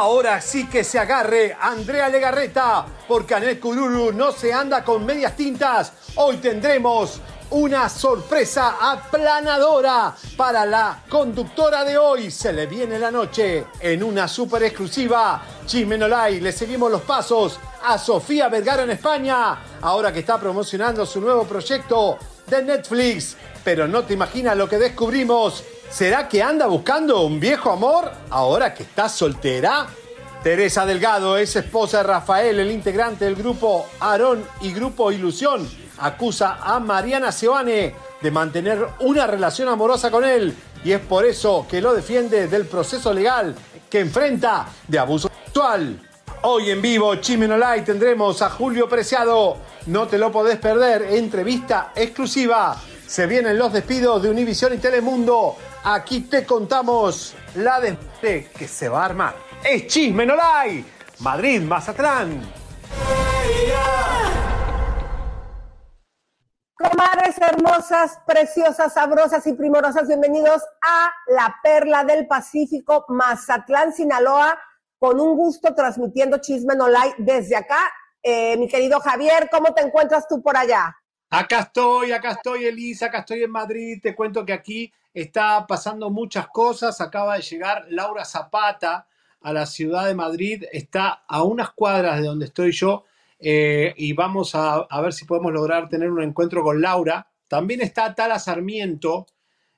Ahora sí que se agarre Andrea Legarreta, porque Anet Cururu no se anda con medias tintas. Hoy tendremos una sorpresa aplanadora para la conductora de hoy. Se le viene la noche en una super exclusiva. Chismenolay, le seguimos los pasos a Sofía Vergara en España, ahora que está promocionando su nuevo proyecto de Netflix. Pero no te imaginas lo que descubrimos. ¿Será que anda buscando un viejo amor ahora que está soltera? Teresa Delgado es esposa de Rafael, el integrante del grupo Aarón y Grupo Ilusión. Acusa a Mariana Seoane de mantener una relación amorosa con él y es por eso que lo defiende del proceso legal que enfrenta de abuso sexual. Hoy en vivo, Chimenolay, tendremos a Julio Preciado. No te lo podés perder. Entrevista exclusiva. Se vienen los despidos de Univisión y Telemundo. Aquí te contamos la de que se va a armar. Es Chisme No Like. Madrid, Mazatlán. Comadres hermosas, preciosas, sabrosas y primorosas, bienvenidos a la Perla del Pacífico, Mazatlán, Sinaloa, con un gusto transmitiendo Chisme No Like desde acá. Eh, mi querido Javier, ¿cómo te encuentras tú por allá? Acá estoy, acá estoy, Elisa, acá estoy en Madrid. Te cuento que aquí está pasando muchas cosas. Acaba de llegar Laura Zapata a la ciudad de Madrid. Está a unas cuadras de donde estoy yo eh, y vamos a, ver si podemos lograr tener un encuentro con Laura. También está Tala Sarmiento,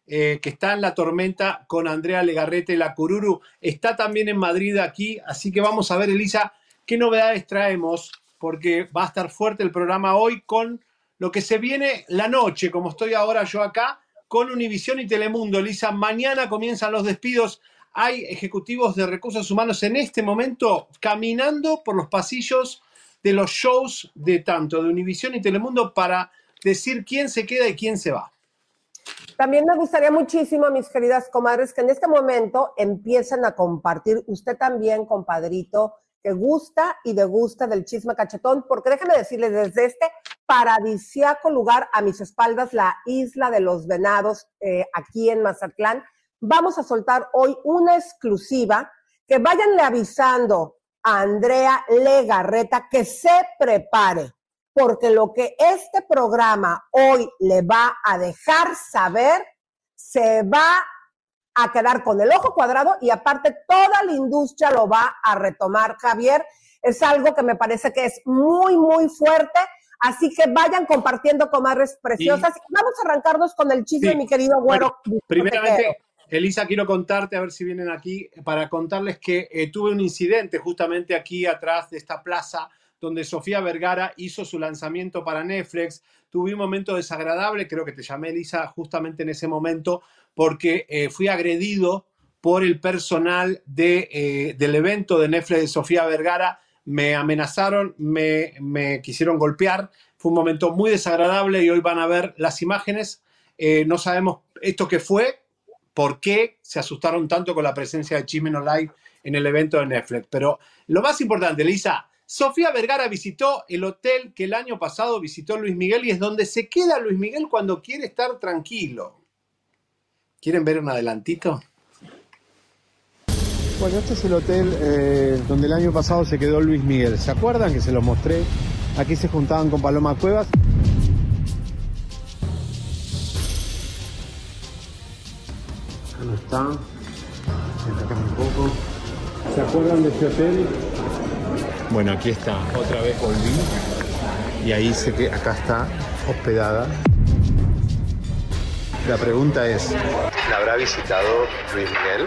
eh, que está en la tormenta con Andrea Legarrete, la Cururu. Está también en Madrid aquí, así que vamos a ver, Elisa, qué novedades traemos, porque va a estar fuerte el programa hoy con lo que se viene la noche, como estoy ahora yo acá, con Univisión y Telemundo. Elisa, mañana comienzan los despidos. Hay ejecutivos de recursos humanos en este momento caminando por los pasillos de los shows de tanto de Univisión y Telemundo para decir quién se queda y quién se va. También me gustaría muchísimo, mis queridas comadres, que en este momento empiecen a compartir, usted también, compadrito, que gusta y degusta del chisme cachetón, porque déjenme decirles, desde este paradisiaco lugar a mis espaldas, la isla de los venados, eh, aquí en Mazatlán, vamos a soltar hoy una exclusiva que vayanle avisando a Andrea Legarreta que se prepare, porque lo que este programa hoy le va a dejar saber se va a quedar con el ojo cuadrado y aparte toda la industria lo va a retomar, Javier. Es algo que me parece que es muy, muy fuerte. Así que vayan compartiendo comadres preciosas. Vamos a arrancarnos con el chisme, Sí. mi querido güero. Bueno, primeramente, Elisa, quiero contarte, a ver si vienen aquí, para contarles que eh, tuve un incidente justamente aquí atrás de esta plaza donde Sofía Vergara hizo su lanzamiento para Netflix. Tuve un momento desagradable, creo que te llamé Elisa justamente en ese momento, porque eh, fui agredido por el personal de, eh, del evento de Netflix de Sofía Vergara. Me amenazaron, me, me quisieron golpear. Fue un momento muy desagradable y hoy van a ver las imágenes. Eh, no sabemos esto qué fue, por qué se asustaron tanto con la presencia de Chismen Online en el evento de Netflix. Pero lo más importante, Lisa, Sofía Vergara visitó el hotel que el año pasado visitó Luis Miguel y es donde se queda Luis Miguel cuando quiere estar tranquilo. ¿Quieren ver un adelantito? Bueno, este es el hotel eh, donde el año pasado se quedó Luis Miguel. ¿Se acuerdan que se los mostré? Aquí se juntaban con Paloma Cuevas. Acá no está. Un poco. ¿Se acuerdan de este hotel? Bueno, aquí está. Otra vez volví. Y ahí sé que acá está hospedada. La pregunta es, ¿la habrá visitado Luis Miguel?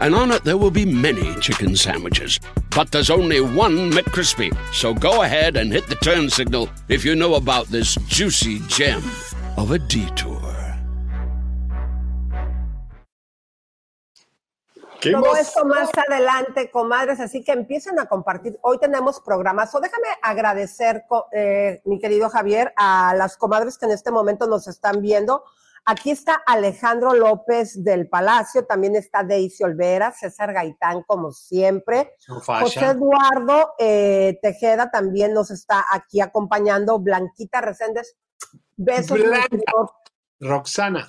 and on it there will be many chicken sandwiches. But there's only one McCrispy. So go ahead and hit the turn signal if you know about this juicy gem of a detour. Todo esto más adelante, comadres, así que empiecen a compartir. Hoy tenemos programas. O déjame agradecer, eh, mi querido Javier, a las comadres que en este momento nos están viendo. Aquí está Alejandro López del Palacio, también está Daisy Olvera, César Gaitán, como siempre. José Eduardo eh, Tejeda también nos está aquí acompañando. Blanquita Reséndez, besos. Roxana.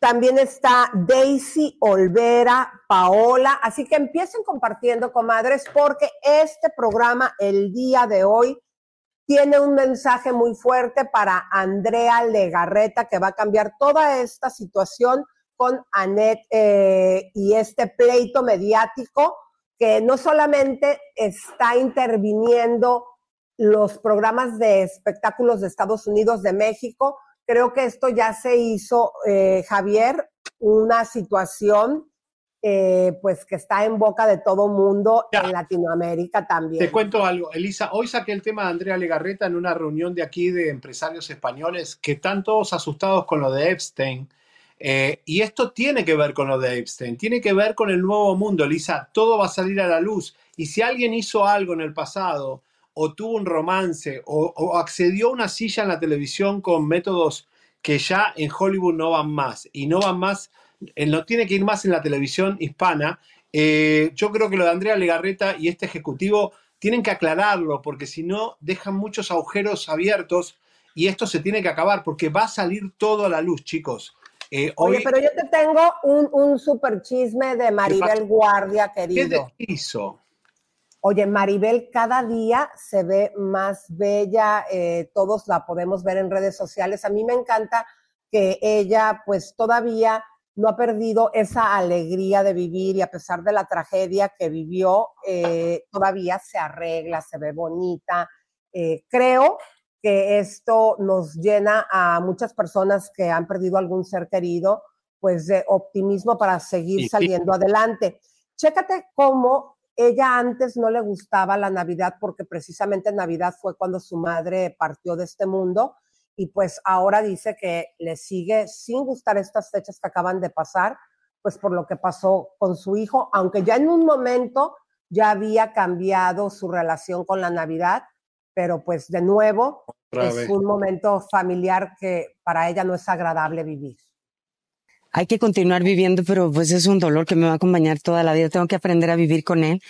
También está Daisy Olvera, Paola. Así que empiecen compartiendo, comadres, porque este programa el día de hoy tiene un mensaje muy fuerte para Andrea Legarreta, que va a cambiar toda esta situación con Anet eh, y este pleito mediático que no solamente está interviniendo los programas de espectáculos de Estados Unidos, de México, creo que esto ya se hizo, eh, Javier, una situación eh, pues que está en boca de todo mundo en Latinoamérica también. Te cuento algo, Elisa, hoy saqué el tema de Andrea Legarreta en una reunión de aquí de empresarios españoles que están todos asustados con lo de Epstein. Eh, y esto tiene que ver con lo de Epstein, tiene que ver con el nuevo mundo, Elisa, todo va a salir a la luz. Y si alguien hizo algo en el pasado o tuvo un romance o, accedió a una silla en la televisión con métodos que ya en Hollywood no van más y no van más, no tiene que ir más en la televisión hispana. Eh, yo creo que lo de Andrea Legarreta y este ejecutivo tienen que aclararlo porque si no dejan muchos agujeros abiertos y esto se tiene que acabar porque va a salir todo a la luz, chicos. Eh, Oye, pero yo te tengo un, un super chisme de Maribel Guardia, querido. ¿Qué hizo? Oye, Maribel cada día se ve más bella, eh, todos la podemos ver en redes sociales. A mí me encanta que ella pues todavía no ha perdido esa alegría de vivir y a pesar de la tragedia que vivió, eh, todavía se arregla, se ve bonita. Eh, creo que esto nos llena a muchas personas que han perdido algún ser querido, pues de optimismo para seguir saliendo adelante. Chécate cómo ella antes no le gustaba la Navidad porque precisamente Navidad fue cuando su madre partió de este mundo y pues ahora dice que le sigue sin gustar estas fechas que acaban de pasar, pues por lo que pasó con su hijo, aunque ya en un momento ya había cambiado su relación con la Navidad, pero pues de nuevo es un momento familiar que para ella no es agradable vivir hay que continuar viviendo, pero pues es un dolor que me va a acompañar toda la vida. Tengo que aprender a vivir con él.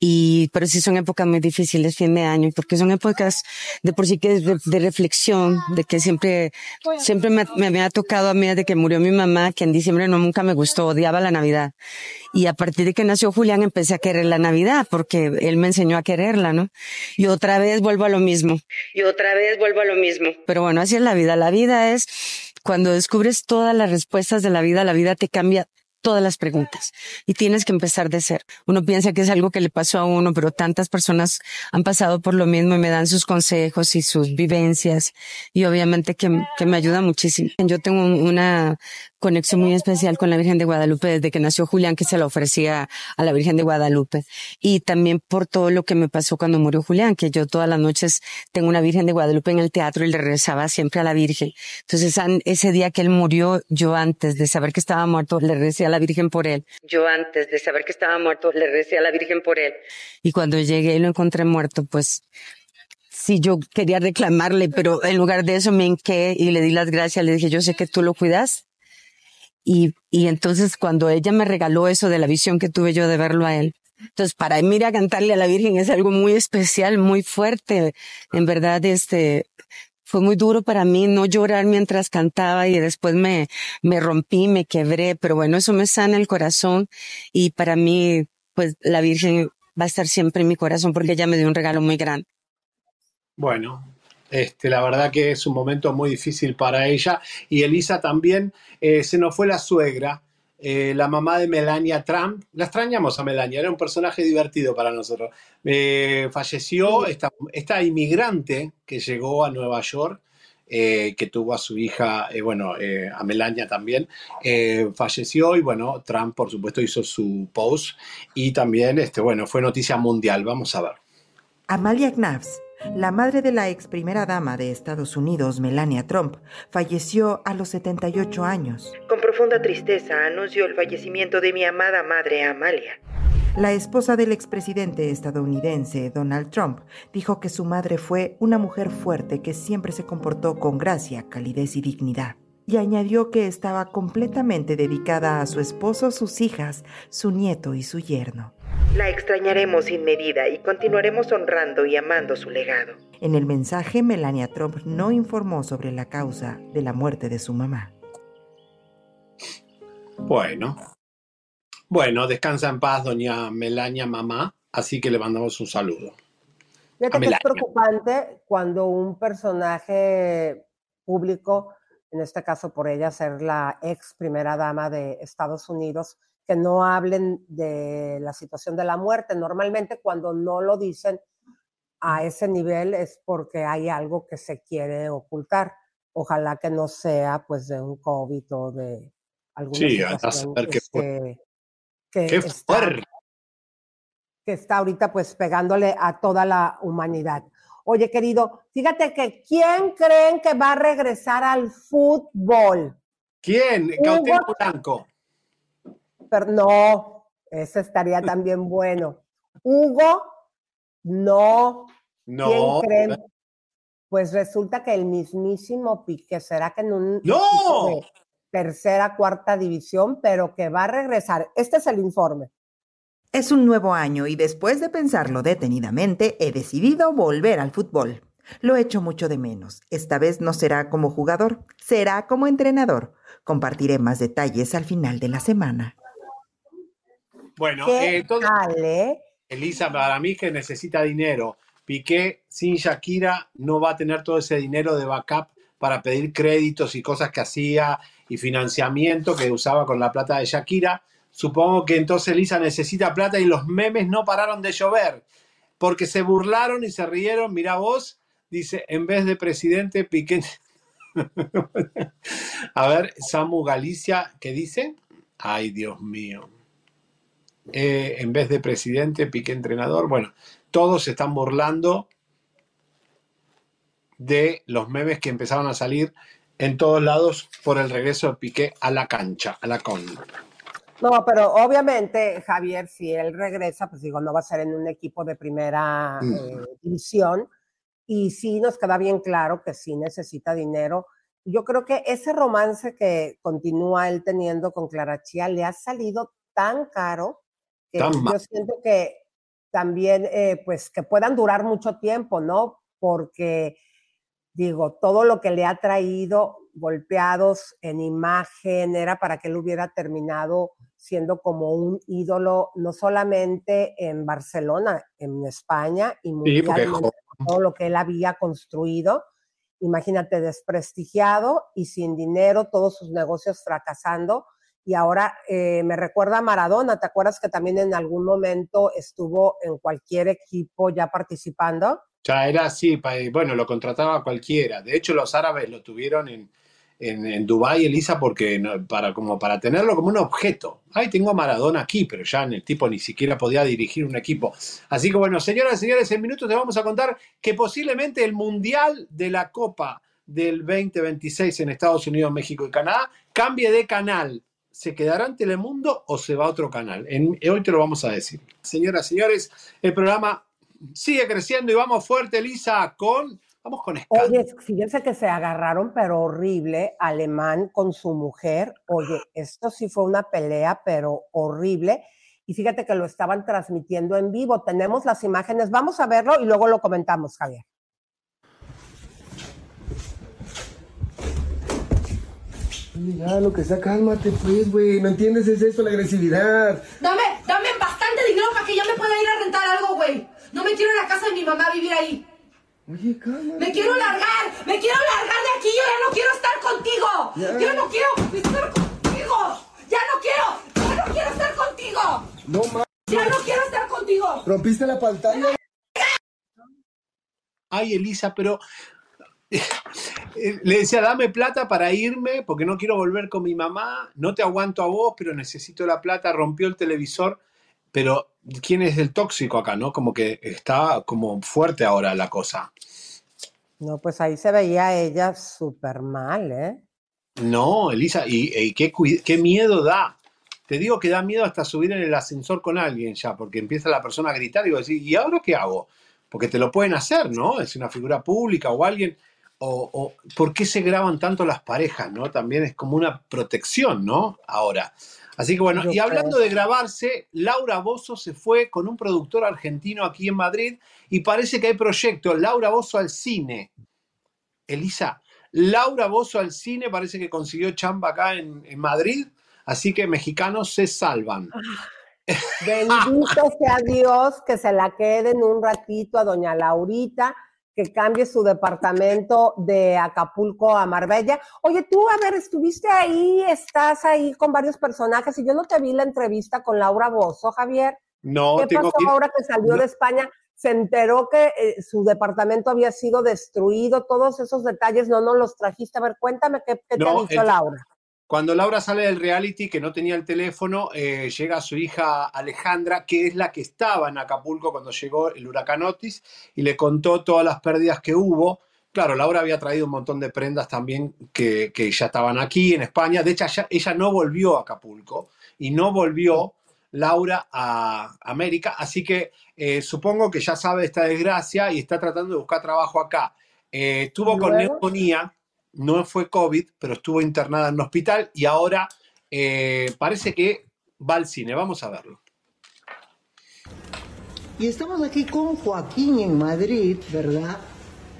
Y, pero sí son épocas muy difíciles, fin de año, porque son épocas de por sí que de, de reflexión, de que siempre, siempre me, me había tocado a mí de que murió mi mamá, que en diciembre no nunca me gustó, odiaba la Navidad. Y a partir de que nació Julián empecé a querer la Navidad, porque él me enseñó a quererla, ¿no? Y otra vez vuelvo a lo mismo. Y otra vez vuelvo a lo mismo. Pero bueno, así es la vida. La vida es cuando descubres todas las respuestas de la vida, la vida te cambia todas las preguntas y tienes que empezar de ser. Uno piensa que es algo que le pasó a uno, pero tantas personas han pasado por lo mismo y me dan sus consejos y sus vivencias y obviamente que, que me ayuda muchísimo. Yo tengo una conexión muy especial con la Virgen de Guadalupe desde que nació Julián, que se la ofrecía a la Virgen de Guadalupe. Y también por todo lo que me pasó cuando murió Julián, que yo todas las noches tengo una Virgen de Guadalupe en el teatro y le rezaba siempre a la Virgen. Entonces, ese día que él murió, yo antes de saber que estaba muerto, le recé a la Virgen por él. Yo antes de saber que estaba muerto, le recé a la Virgen por él. Y cuando llegué y lo encontré muerto, pues sí yo quería reclamarle, pero en lugar de eso me hinqué y le di las gracias, le dije, yo sé que tú lo cuidas. Y, y entonces cuando ella me regaló eso de la visión que tuve yo de verlo a él, entonces para mí ir a cantarle a la Virgen es algo muy especial, muy fuerte. En verdad, este, fue muy duro para mí no llorar mientras cantaba y después me, me rompí, me quebré, pero bueno, eso me sana el corazón y para mí, pues la Virgen va a estar siempre en mi corazón porque ella me dio un regalo muy grande. Bueno, este, la verdad que es un momento muy difícil para ella. Y Elisa también, eh, se nos fue la suegra, eh, la mamá de Melania Trump. La extrañamos a Melania, era un personaje divertido para nosotros. Eh, falleció esta, esta, inmigrante que llegó a Nueva York. que tuvo a su hija, bueno, a Melania también, falleció y bueno, Trump por supuesto hizo su post y también, este, bueno, fue noticia mundial. Vamos a ver. Amalia Knafs la madre de la ex primera dama de Estados Unidos, Melania Trump, falleció a los 78 años. Con profunda tristeza anunció el fallecimiento de mi amada madre Amalia. La esposa del expresidente estadounidense Donald Trump dijo que su madre fue una mujer fuerte que siempre se comportó con gracia, calidez y dignidad. Y añadió que estaba completamente dedicada a su esposo, sus hijas, su nieto y su yerno. La extrañaremos sin medida y continuaremos honrando y amando su legado. En el mensaje, Melania Trump no informó sobre la causa de la muerte de su mamá. Bueno. Bueno, descansa en paz, doña Melania mamá, así que le mandamos un saludo. Fíjate que es preocupante cuando un personaje público, en este caso por ella ser la ex primera dama de Estados Unidos, que no hablen de la situación de la muerte. Normalmente cuando no lo dicen a ese nivel es porque hay algo que se quiere ocultar. Ojalá que no sea pues de un COVID o de alguna sí, situación que, que, que, está, que está ahorita pues pegándole a toda la humanidad. Oye, querido, fíjate que ¿quién creen que va a regresar al fútbol? ¿Quién? Cautemo Blanco no, ese estaría también bueno. Hugo, no. No. ¿Quién creen? Pues resulta que el mismísimo Piqué será que en un ¡No! tercera, cuarta división, pero que va a regresar. Este es el informe. Es un nuevo año y después de pensarlo detenidamente, he decidido volver al fútbol. Lo he hecho mucho de menos. Esta vez no será como jugador, será como entrenador. Compartiré más detalles al final de la semana. Bueno, eh, Elisa, para mí que necesita dinero. Piqué sin Shakira no va a tener todo ese dinero de backup para pedir créditos y cosas que hacía y financiamiento que usaba con la plata de Shakira. Supongo que entonces Elisa necesita plata y los memes no pararon de llover porque se burlaron y se rieron. Mira vos, dice, en vez de presidente, Piqué. a ver, Samu Galicia, ¿qué dice? Ay, Dios mío. Eh, en vez de presidente, Piqué entrenador. Bueno, todos se están burlando de los memes que empezaron a salir en todos lados por el regreso de Piqué a la cancha, a la con. No, pero obviamente, Javier, si él regresa, pues digo, no va a ser en un equipo de primera mm. eh, división. Y sí nos queda bien claro que sí necesita dinero. Yo creo que ese romance que continúa él teniendo con Clara Chía le ha salido tan caro yo siento que también, eh, pues, que puedan durar mucho tiempo, ¿no? Porque, digo, todo lo que le ha traído golpeados en imagen era para que él hubiera terminado siendo como un ídolo, no solamente en Barcelona, en España y mundialmente, todo lo que él había construido. Imagínate, desprestigiado y sin dinero, todos sus negocios fracasando y ahora eh, me recuerda a Maradona, ¿te acuerdas que también en algún momento estuvo en cualquier equipo ya participando? Ya era así, bueno, lo contrataba cualquiera. De hecho, los árabes lo tuvieron en, en, en Dubái, Elisa, porque para, como para tenerlo como un objeto. Ay, tengo a Maradona aquí, pero ya el tipo ni siquiera podía dirigir un equipo. Así que bueno, señoras y señores, en minutos te vamos a contar que posiblemente el Mundial de la Copa del 2026 en Estados Unidos, México y Canadá cambie de canal. ¿Se quedará en Telemundo o se va a otro canal? En- hoy te lo vamos a decir. Señoras señores, el programa sigue creciendo y vamos fuerte, Elisa, con... Vamos con escándalo. Oye, fíjense que se agarraron, pero horrible, alemán con su mujer. Oye, esto sí fue una pelea, pero horrible. Y fíjate que lo estaban transmitiendo en vivo. Tenemos las imágenes, vamos a verlo y luego lo comentamos, Javier. Ya, lo que sea, cálmate, pues, güey. ¿No entiendes? Es eso, la agresividad. Dame, dame bastante dinero para que yo me pueda ir a rentar algo, güey. No me quiero ir a la casa de mi mamá a vivir ahí. Oye, cálmate. Me quiero largar, me quiero largar de aquí. Yo ya no quiero estar contigo. Ya. Yo no quiero estar contigo. Ya no quiero, ya no quiero estar contigo. No, ma. Ya no quiero estar contigo. Rompiste la pantalla. Ay, Elisa, pero le decía, dame plata para irme porque no quiero volver con mi mamá, no te aguanto a vos, pero necesito la plata, rompió el televisor, pero ¿quién es el tóxico acá, no? Como que está como fuerte ahora la cosa. No, pues ahí se veía ella súper mal, ¿eh? No, Elisa, y, y qué, qué miedo da. Te digo que da miedo hasta subir en el ascensor con alguien ya, porque empieza la persona a gritar y vos decís, ¿y ahora qué hago? Porque te lo pueden hacer, ¿no? Es una figura pública o alguien. O, o- ¿Por qué se graban tanto las parejas, no? También es como una protección, ¿no? Ahora. Así que bueno, y hablando de grabarse, Laura Bozo se fue con un productor argentino aquí en Madrid y parece que hay proyecto, Laura Bozo al cine. Elisa, Laura Bozo al cine parece que consiguió chamba acá en, en Madrid, así que mexicanos se salvan. Bendito sea Dios que se la queden un ratito a doña Laurita, que cambie su departamento de Acapulco a Marbella. Oye, tú, a ver, estuviste ahí, estás ahí con varios personajes y yo no te vi la entrevista con Laura Bozo, Javier. No, ¿Qué tengo pasó que ahora que salió no. de España? Se enteró que eh, su departamento había sido destruido, todos esos detalles no nos los trajiste. A ver, cuéntame qué, qué te ha dicho el- Laura. Cuando Laura sale del reality, que no tenía el teléfono, eh, llega su hija Alejandra, que es la que estaba en Acapulco cuando llegó el huracán Otis, y le contó todas las pérdidas que hubo. Claro, Laura había traído un montón de prendas también que, que ya estaban aquí en España. De hecho, ella, ella no volvió a Acapulco y no volvió Laura a América, así que eh, supongo que ya sabe esta desgracia y está tratando de buscar trabajo acá. Eh, tuvo ¿Y con neumonía, no fue COVID, pero estuvo internada en un hospital y ahora eh, parece que va al cine. Vamos a verlo. Y estamos aquí con Joaquín en Madrid, ¿verdad?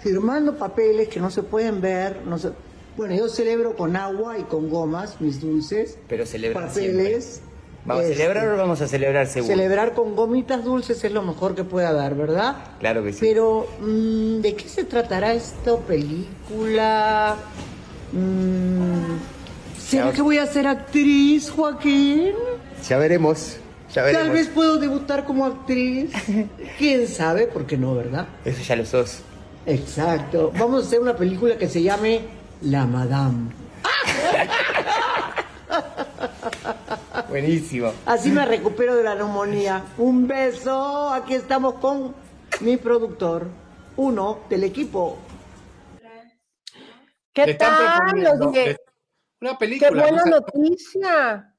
Firmando papeles que no se pueden ver. No se- Bueno, yo celebro con agua y con gomas mis dulces. Pero celebran Papeles. ¿Vamos a Este, celebrar o vamos a celebrar seguro? Celebrar con gomitas dulces es lo mejor que puede haber, ¿verdad? Claro que sí. Pero, mm, ¿de qué se tratará esta película? Mm, ¿Será que voy a ser actriz, Joaquín? Ya veremos. Ya Tal vez puedo debutar como actriz. ¿Quién sabe? ¿Por qué no, verdad? Eso ya lo sos. Exacto. Vamos a hacer una película que se llame La Madame. Buenísimo. Así me recupero de la neumonía. Un beso. Aquí estamos con mi productor, uno del equipo. ¿Qué tal? Una qué película. buena no sé- noticia.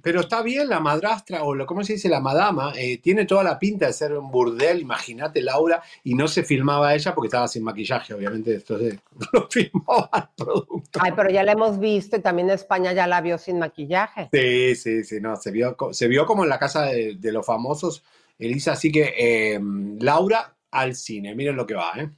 Pero está bien la madrastra, o lo, ¿cómo se dice? La madama. eh, tiene toda la pinta de ser un burdel, imagínate Laura, y no se filmaba ella porque estaba sin maquillaje, obviamente. Entonces lo filmaba el producto. Ay, pero ya la hemos visto y también España ya la vio sin maquillaje. Sí, sí, sí, no, se vio, se vio como en la casa de, de los famosos, Elisa, así que eh, Laura al cine, miren lo que va, ¿eh?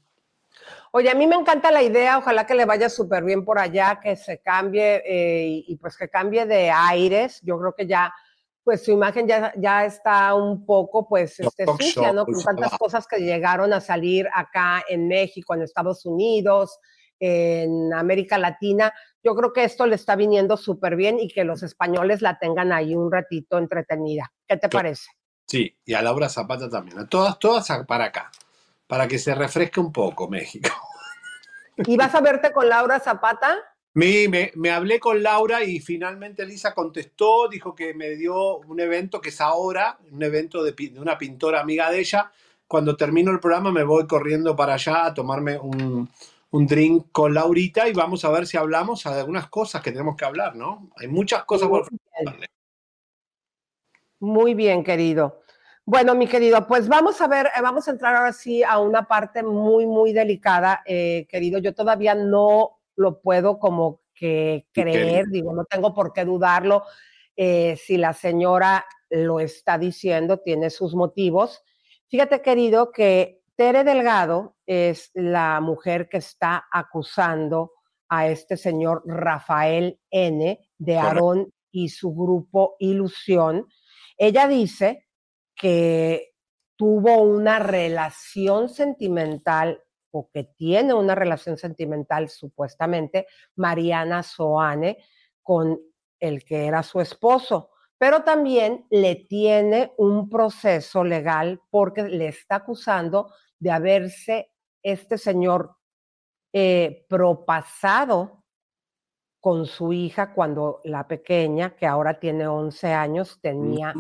Oye, a mí me encanta la idea, ojalá que le vaya súper bien por allá, que se cambie eh, y, y pues que cambie de aires. Yo creo que ya, pues su imagen ya, ya está un poco, pues, este, sucia, ¿no? Con tantas cosas que llegaron a salir acá en México, en Estados Unidos, en América Latina. Yo creo que esto le está viniendo súper bien y que los españoles la tengan ahí un ratito entretenida. ¿Qué te parece? Sí, y a Laura Zapata también, a todas, todas para acá, para que se refresque un poco México. ¿Y vas a verte con Laura Zapata? Me, me, me hablé con Laura y finalmente Elisa contestó, dijo que me dio un evento que es ahora, un evento de, una pintora amiga de ella. Cuando termino el programa me voy corriendo para allá a tomarme un, un drink con Laurita y vamos a ver si hablamos de algunas cosas que tenemos que hablar, ¿no? Hay muchas cosas por Muy bien, querido. Bueno, mi querido, pues vamos a ver, eh, vamos a entrar ahora sí a una parte muy, muy delicada, eh, querido. Yo todavía no lo puedo como que creer, digo, no tengo por qué dudarlo. eh, si la señora lo está diciendo, tiene sus motivos. Fíjate, querido, que Tere Delgado es la mujer que está acusando a este señor Rafael N. de. Aarón y su grupo Ilusión. Ella dice que tuvo una relación sentimental o que tiene una relación sentimental supuestamente Mariana Soane con el que era su esposo, pero también le tiene un proceso legal porque le está acusando de haberse este señor eh, propasado con su hija cuando la pequeña, que ahora tiene 11 años, tenía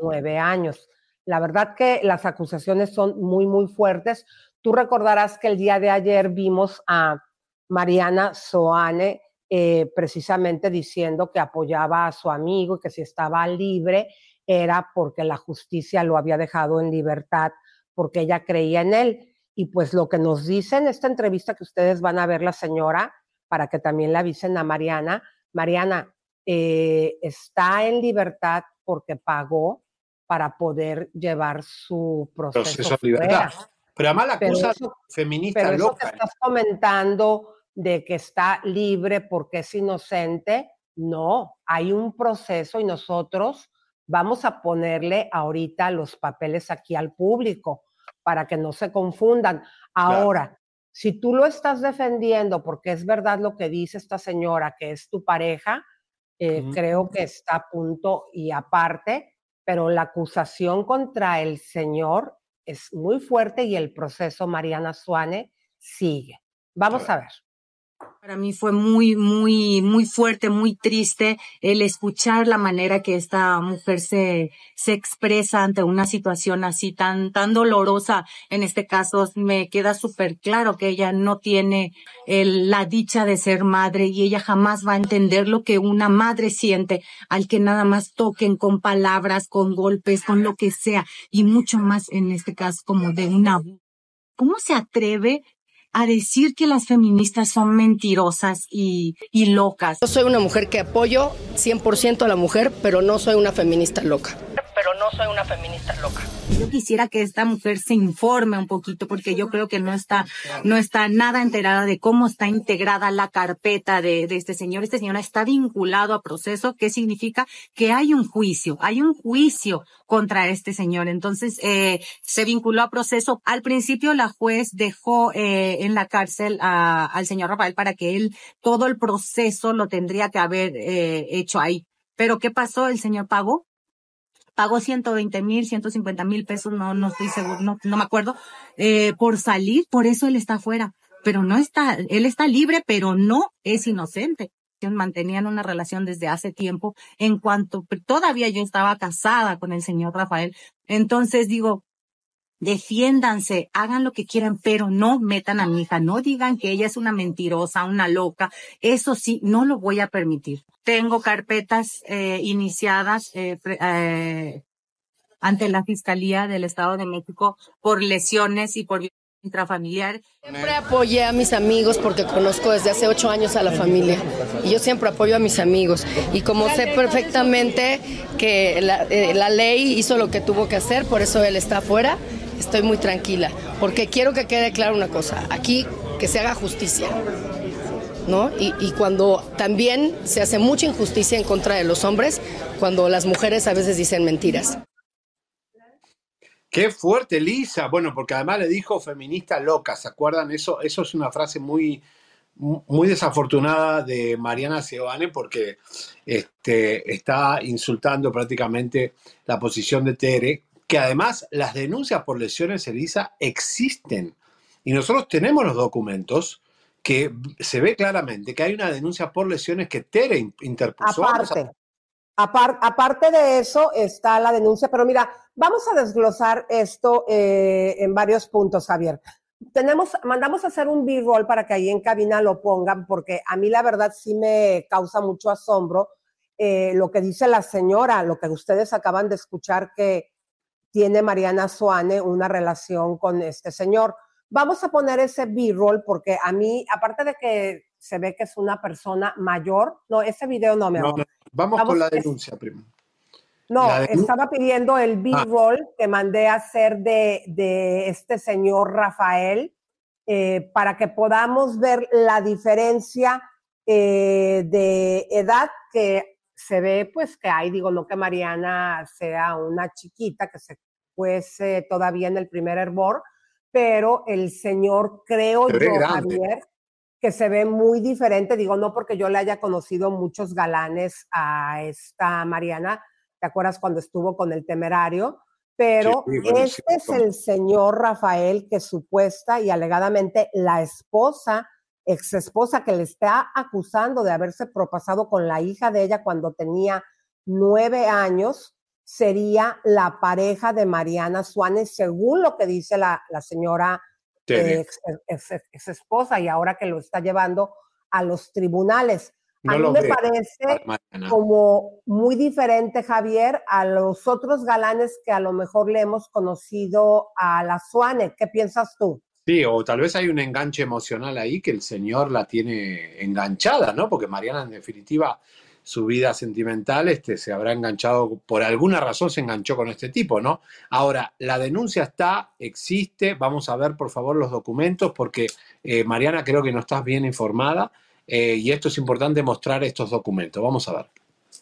9 años. La verdad que las acusaciones son muy, muy fuertes. Tú recordarás que el día de ayer vimos a Mariana Soane eh, precisamente diciendo que apoyaba a su amigo y que si estaba libre era porque la justicia lo había dejado en libertad, porque ella creía en él. Y pues lo que nos dice en esta entrevista que ustedes van a ver la señora, para que también le avisen a Mariana, Mariana eh, está en libertad porque pagó para poder llevar su proceso, proceso de libertad. Pero además la Pero acusa eso- feminista Pero eso que loca. ¿eh? estás comentando de que está libre porque es inocente, no, hay un proceso y nosotros vamos a ponerle ahorita los papeles aquí al público para que no se confundan. Ahora, si tú lo estás defendiendo porque es verdad lo que dice esta señora, que es tu pareja, eh, creo que está a punto y aparte, pero la acusación contra el señor es muy fuerte y el proceso Mariana Suane sigue. Vamos a ver. Para mí fue muy, muy, muy fuerte, muy triste el escuchar la manera que esta mujer se, se expresa ante una situación así tan, tan dolorosa. En este caso, me queda súper claro que ella no tiene la dicha de ser madre y ella jamás va a entender lo que una madre siente al que nada más toquen con palabras, con golpes, con lo que sea y mucho más en este caso como de una ¿Cómo se atreve a decir que las feministas son mentirosas y, y locas? Yo soy una mujer que apoyo 100% a la mujer, pero no soy una feminista loca. Pero no soy una feminista loca. Yo quisiera que esta mujer se informe un poquito porque yo creo que no está, no está nada enterada de cómo está integrada la carpeta de, de este señor. Este señor está vinculado a proceso, que significa que hay un juicio, hay un juicio contra este señor. Entonces, eh, se vinculó a proceso. Al principio la juez dejó eh, en la cárcel a- al señor Rafael para que él todo el proceso lo tendría que haber eh, hecho ahí. Pero ¿qué pasó? El señor pagó pagó 120 mil, 150 mil pesos, no, no estoy seguro, no, no me acuerdo, eh, por salir, por eso él está afuera. Pero no está, él está libre, pero no es inocente. Mantenían una relación desde hace tiempo, en cuanto todavía yo estaba casada con el señor Rafael. Entonces digo, defiéndanse, hagan lo que quieran, pero no metan a mi hija, no digan que ella es una mentirosa, una loca. Eso sí, no lo voy a permitir. Tengo carpetas eh, iniciadas eh, eh, ante la Fiscalía del Estado de México por lesiones y por intrafamiliar. Siempre apoyé a mis amigos porque conozco desde hace ocho años a la familia. Y yo siempre apoyo a mis amigos. Y como sé perfectamente que la, eh, la ley hizo lo que tuvo que hacer, por eso él está afuera, estoy muy tranquila. Porque quiero que quede claro una cosa. Aquí que se haga justicia. ¿No? Y, y cuando también se hace mucha injusticia en contra de los hombres, cuando las mujeres a veces dicen mentiras. Qué fuerte, Lisa. Bueno, porque además le dijo feminista loca, ¿se acuerdan? Eso, eso es una frase muy, muy desafortunada de Mariana Seoane porque este, está insultando prácticamente la posición de Tere, que además las denuncias por lesiones, Elisa, existen. Y nosotros tenemos los documentos que se ve claramente que hay una denuncia por lesiones que Tere in- interpuso. Aparte, apar- aparte de eso está la denuncia, pero mira, vamos a desglosar esto eh, en varios puntos, Javier. Tenemos, mandamos a hacer un B-roll para que ahí en cabina lo pongan, porque a mí la verdad sí me causa mucho asombro eh, lo que dice la señora, lo que ustedes acaban de escuchar que tiene Mariana Suane una relación con este señor. Vamos a poner ese B-roll porque a mí, aparte de que se ve que es una persona mayor, no, ese video no me No, no, vamos, Vamos, con la es- denuncia primero. No, La estaba pidiendo el B-roll que mandé a hacer de, de este señor Rafael eh, para que podamos ver la diferencia eh, de edad que se ve, pues que hay, digo, no que Mariana sea una chiquita que se fuese todavía en el primer hervor, pero el señor, creo Se yo, grande. Javier, que se ve muy diferente, digo, no porque yo le haya conocido muchos galanes a esta Mariana, ¿te acuerdas cuando estuvo con el temerario? Pero Sí, bueno, este sí, es el señor Rafael que supuesta y alegadamente la esposa, ex esposa que le está acusando de haberse propasado con la hija de ella cuando tenía nueve años, sería la pareja de Mariana Suárez, según lo que dice la, la señora Tere. ex, ex- ex esposa y ahora que lo está llevando a los tribunales. No a mí me parece Mariana. como muy diferente, Javier, a los otros galanes que a lo mejor le hemos conocido a la Suane. ¿Qué piensas tú? Sí, o tal vez hay un enganche emocional ahí que el señor la tiene enganchada, ¿no? Porque Mariana, en definitiva, su vida sentimental este, se habrá enganchado, por alguna razón se enganchó con este tipo, ¿no? Ahora, la denuncia está, existe, vamos a ver por favor los documentos, porque eh, Mariana creo que no estás bien informada eh, y esto es importante mostrar estos documentos. Vamos a ver.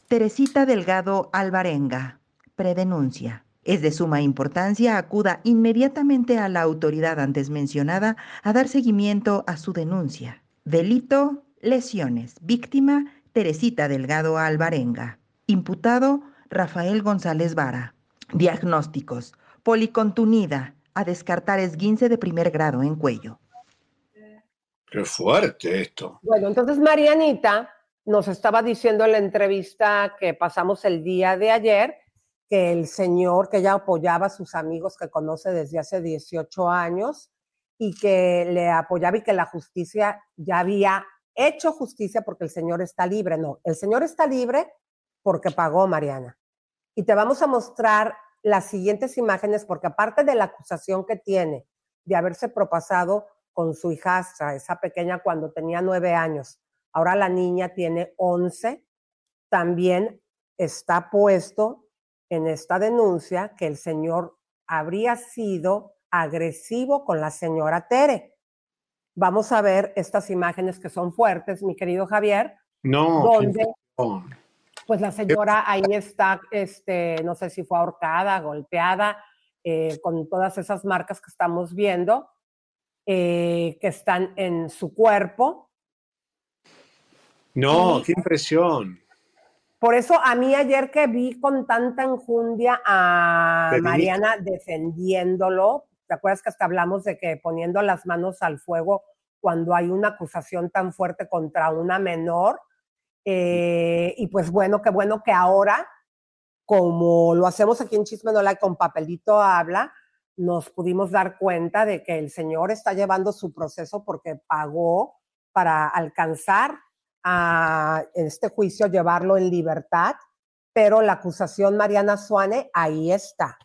Teresita Delgado Alvarenga, predenuncia. Es de suma importancia acuda inmediatamente a la autoridad antes mencionada a dar seguimiento a su denuncia. Delito, lesiones. Víctima, Teresita Delgado Alvarenga. Imputado, Rafael González Vara. Diagnósticos, policontunida, a descartar esguince de primer grado en cuello. Qué fuerte esto. Bueno, entonces Marianita nos estaba diciendo en la entrevista que pasamos el día de ayer que el señor, que ella apoyaba a sus amigos que conoce desde hace 18 años y que le apoyaba y que la justicia ya había hecho justicia porque el señor está libre. No, el señor está libre porque pagó Mariana. Y te vamos a mostrar las siguientes imágenes porque aparte de la acusación que tiene de haberse propasado con su hijastra, esa pequeña cuando tenía nueve años, ahora la niña tiene once, también está puesto en esta denuncia que el señor habría sido agresivo con la señora Tere. Vamos a ver estas imágenes que son fuertes, mi querido Javier, No, donde pues la señora ahí está, este, no sé si fue ahorcada, golpeada, eh, con todas esas marcas que estamos viendo, eh, que están en su cuerpo. No, Y- qué impresión. Por eso a mí ayer que vi con tanta enjundia a. Mariana defendiéndolo, ¿te acuerdas que hasta hablamos de que poniendo las manos al fuego cuando hay una acusación tan fuerte contra una menor? Eh, y pues bueno, qué bueno que ahora, como lo hacemos aquí en Chisme No Like con papelito habla, nos pudimos dar cuenta de que el señor está llevando su proceso porque pagó para alcanzar a este juicio llevarlo en libertad, pero la acusación Mariana Suane ahí está.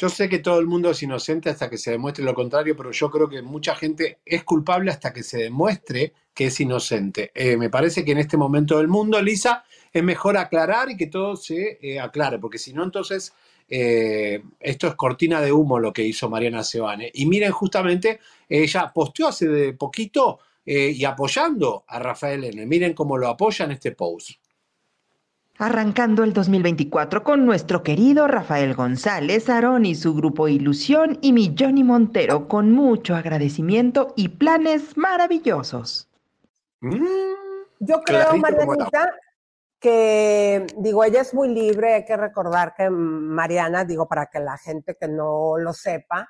Yo sé que todo el mundo es inocente hasta que se demuestre lo contrario, pero yo creo que mucha gente es culpable hasta que se demuestre que es inocente. Eh, me parece que en este momento del mundo, Lisa, es mejor aclarar y que todo se eh, aclare, porque si no, entonces eh, esto es cortina de humo lo que hizo Mariana Sebane. Y miren, justamente ella posteó hace de poquito eh, y apoyando a Rafael N. Miren cómo lo apoya en este post. Arrancando el 2024 con nuestro querido Rafael González, Aarón y su grupo Ilusión y mi Johnny Montero con mucho agradecimiento y planes maravillosos. Yo creo, Marianita, que, digo, ella es muy libre, hay que recordar que Mariana, digo, para que la gente que no lo sepa,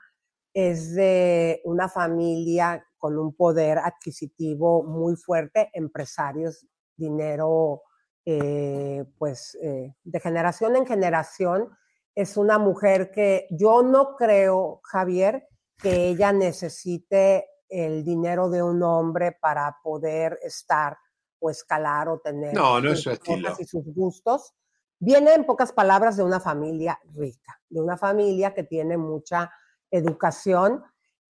es de una familia con un poder adquisitivo muy fuerte, empresarios, dinero, eh, pues eh, de generación en generación. Es una mujer que yo no creo, Javier, que ella necesite el dinero de un hombre para poder estar o escalar o tener No, no es sus su estilo. cosas y sus gustos. Viene en pocas palabras de una familia rica, de una familia que tiene mucha educación,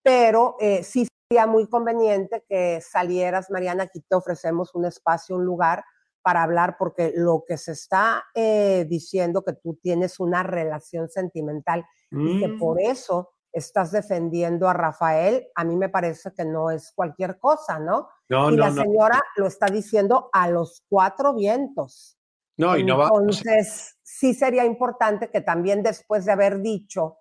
pero eh, sí sería muy conveniente que salieras, Mariana, aquí te ofrecemos un espacio, un lugar para hablar, porque lo que se está eh, diciendo que tú tienes una relación sentimental y que Mm. por eso estás defendiendo a Rafael, a mí me parece que no es cualquier cosa, ¿no? No, y no, la no. señora lo está diciendo a los cuatro vientos. No, y no va. Entonces, sí sería importante que también después de haber dicho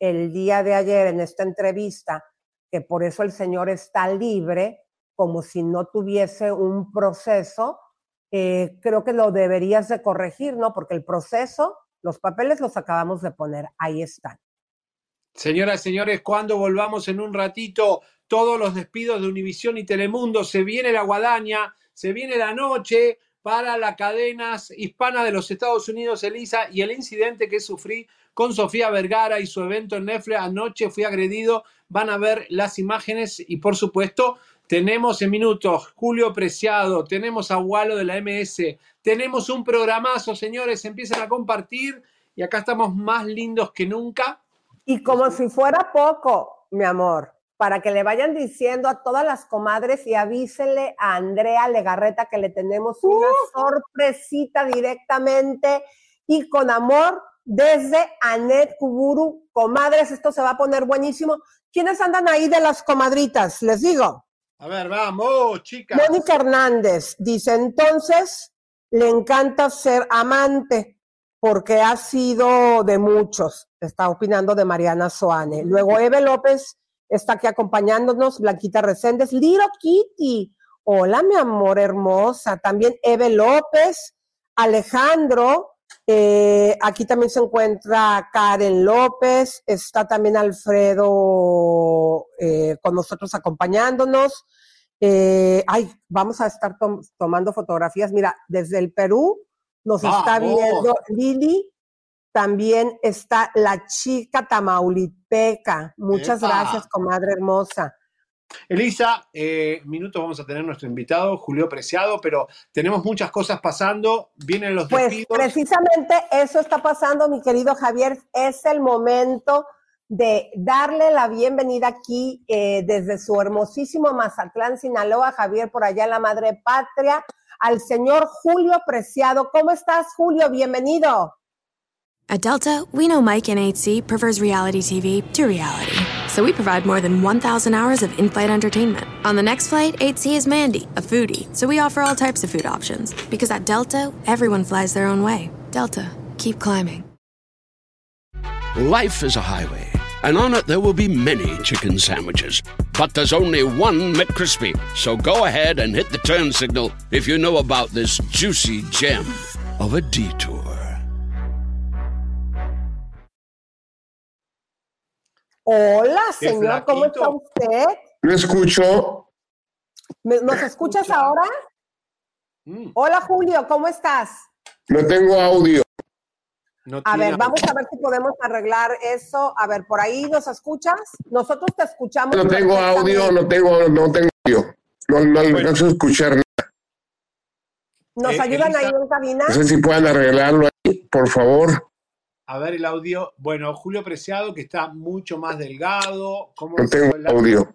el día de ayer en esta entrevista que por eso el señor está libre, como si no tuviese un proceso, eh, creo que lo deberías de corregir, ¿no? Porque el proceso, los papeles los acabamos de poner, ahí están. Señoras señores, cuando volvamos en un ratito, todos los despidos de Univisión y Telemundo, se viene la guadaña, se viene la noche para las cadenas hispanas de los Estados Unidos, Elisa, y el incidente que sufrí con Sofía Vergara y su evento en Netflix. Anoche fui agredido, van a ver las imágenes y por supuesto tenemos en minutos Julio Preciado, tenemos a Walo de la MS, tenemos un programazo, señores, empiezan a compartir y acá estamos más lindos que nunca. Y como si fuera poco, mi amor, para que le vayan diciendo a todas las comadres y avísenle a Andrea Legarreta que le tenemos una sorpresita directamente y con amor desde Anet Kuburu. Comadres, esto se va a poner buenísimo. ¿Quiénes andan ahí de las comadritas? Les digo. A ver, vamos, chicas. Mónica Hernández dice, entonces le encanta ser amante porque ha sido de muchos. Está opinando de Mariana Soane. Luego Eve López está aquí acompañándonos, Blanquita Reséndez, Little Kitty. Hola, mi amor hermosa. También Eve López, Alejandro. Eh, aquí también se encuentra Karen López. Está también Alfredo eh, con nosotros acompañándonos. Eh, ay, vamos a estar tom- tomando fotografías. Mira, desde el Perú nos está viendo Lili. También está la chica tamaulipeca. Muchas ¡Epa! gracias, comadre hermosa. Elisa, eh, minutos vamos a tener nuestro invitado, Julio Preciado, pero tenemos muchas cosas pasando, vienen los Pues despidos. precisamente eso está pasando, mi querido Javier. Es el momento de darle la bienvenida aquí eh, desde su hermosísimo Mazatlán, Sinaloa, Javier, por allá en la madre patria, al señor Julio Preciado. ¿Cómo estás, Julio? Bienvenido. At Delta, we know Mike in 8C prefers reality TV to reality. So we provide more than 1,000 hours of in flight entertainment. On the next flight, 8C is Mandy, a foodie. So we offer all types of food options. Because at Delta, everyone flies their own way. Delta, keep climbing. Life is a highway, and on it there will be many chicken sandwiches. But there's only one McCrispy. So go ahead and hit the turn signal if you know about this juicy gem of a detour. Hola, señor, ¿cómo está usted? No escucho. ¿Me- ¿Nos escuchas ahora? Mm, Hola, Julio, ¿cómo estás? No tengo audio. no A ver, vamos a ver si podemos arreglar eso. A ver, por ahí nos escuchas. Nosotros te escuchamos. No tengo audio, no tengo, no tengo audio. No, no alcanzo a escuchar nada. ¿Nos Eh, ayudan Elisa. ahí en cabina? No sé si puedan arreglarlo ahí, por favor. A ver el audio. Bueno, Julio Preciado, que está mucho más delgado. ¿Cómo No tengo la- audio.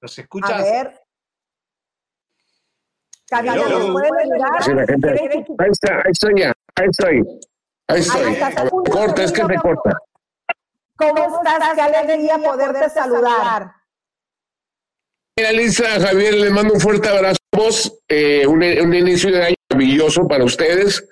¿Los A escuchas? ver. ¿Quieren que- Ahí está, ahí estoy ya. Ahí estoy. Ahí estoy. Ahí está, corta, es que se corta. ¿Cómo estás? Qué alegría poderte saludar. Mira, Lisa, Javier, les mando un fuerte abrazo a vos. Eh, un, un inicio de año maravilloso para ustedes.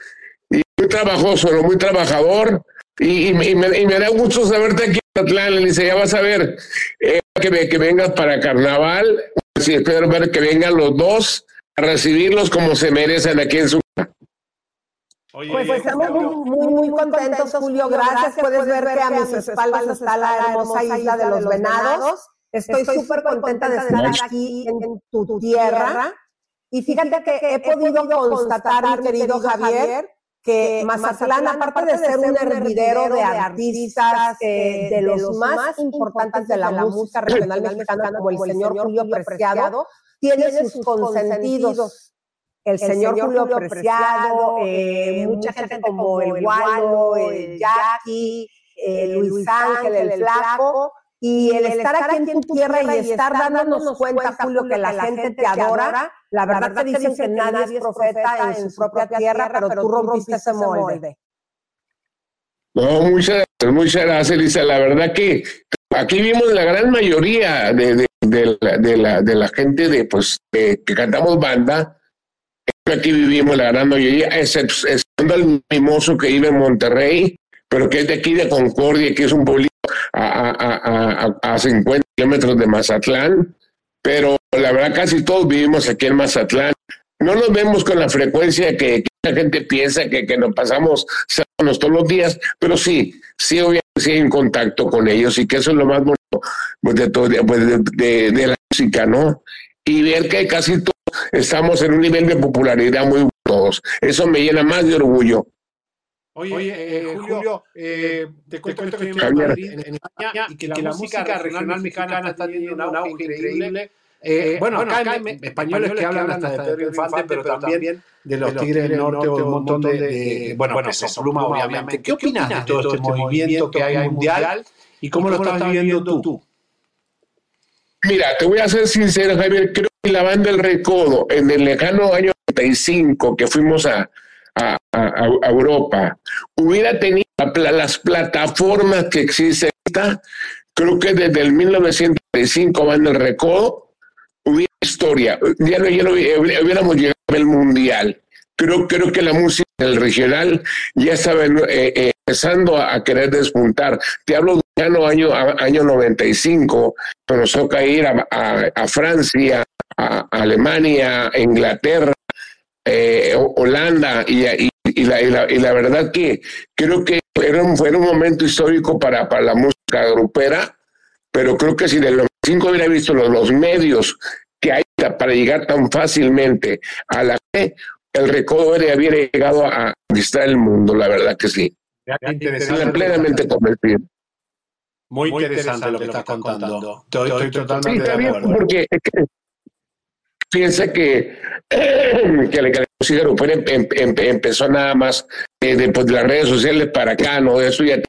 Muy trabajoso, ¿no? muy trabajador. Y, y me, y me- y me da gusto saberte aquí en Atlanta, Lisa. Ya vas a ver eh, que, me- que vengas para carnaval. Sí, espero ver que vengan los dos a recibirlos como se merecen aquí en su Oye, Pues estamos muy, muy, muy contentos, Julio. Gracias. Puedes ver que a mis espaldas está la hermosa isla de los venados. Estoy súper contenta de estar aquí en tu tierra. Y fíjate que he podido constatar, mi querido Javier, que Mazatlán, aparte de ser un hervidero de artistas eh, de los más importantes de la música regional mexicana, como el señor Julio Preciado, tiene sus consentidos. El señor Julio Preciado, eh, mucha gente como el Gualo, el Jackie, Luis Ángel, el Flaco, y el, estar aquí en tu tierra y estar dándonos cuenta, Julio, que la gente te adora, la verdad que dicen que nadie es profeta en su propia tierra, pero tú rompiste ese molde. No, muchas gracias, muchas gracias, Elisa. La verdad que aquí vimos la gran mayoría de, de, de, la, de la, de la gente de, pues, que cantamos banda. Aquí vivimos la gran mayoría, excepto el mimoso que vive en Monterrey, pero que es de aquí de Concordia, que es un pueblito a, a, a, a 50 kilómetros de Mazatlán, pero la verdad casi todos vivimos aquí en Mazatlán. No nos vemos con la frecuencia que, la gente piensa que, que nos pasamos todos los días, pero sí, sí, obviamente sí hay un contacto con ellos y que eso es lo más bonito pues, de, todo, pues, de, de, de, la música, ¿no? Y ver que casi todos estamos en un nivel de popularidad muy todos. Eso me llena más de orgullo. Oye, Oye eh, Julio, eh, te cuento que estoy en Madrid, en España, y que la, que la música regional mexicana está teniendo un auge increíble. Eh, bueno, acá, acá hay españoles que hablan hasta de Pedro Infante, pero también de los Tigres del Norte o un montón de, de bueno, bueno Peso Pluma, obviamente. ¿Qué opinas de todo este movimiento que hay mundial y cómo lo estás viviendo tú? Mira, te voy a ser sincero, Javier, creo que la banda El Recodo, en el lejano año 95, que fuimos a, a, a, a Europa, hubiera tenido las plataformas que existen, creo que desde el 1935 van el recodo, hubiera historia, ya no, ya no hubiéramos llegado al mundial. Creo, creo que la música del regional ya estaba eh, eh, empezando a, a, querer despuntar. Te hablo de año, año 95, pero nos toca ir a, a, a Francia, a Alemania, a Inglaterra, eh, Holanda y, y, y, la, y, la, y, la, verdad que creo que era un, fue un momento histórico para, para la música grupera, pero creo que si del 95 hubiera visto los, los medios que hay para llegar tan fácilmente a la fe, el recodo hubiera llegado a conquistar el mundo, la verdad que sí. Estoy plenamente convencido. Muy, Muy interesante, interesante lo que estás contando. contando. Estoy, estoy, estoy totalmente sí, de acuerdo. Porque piensa que, que la, que la grupera em, em, em, empezó nada más eh, de, pues, de, las redes sociales para acá, ¿no? Eso ya,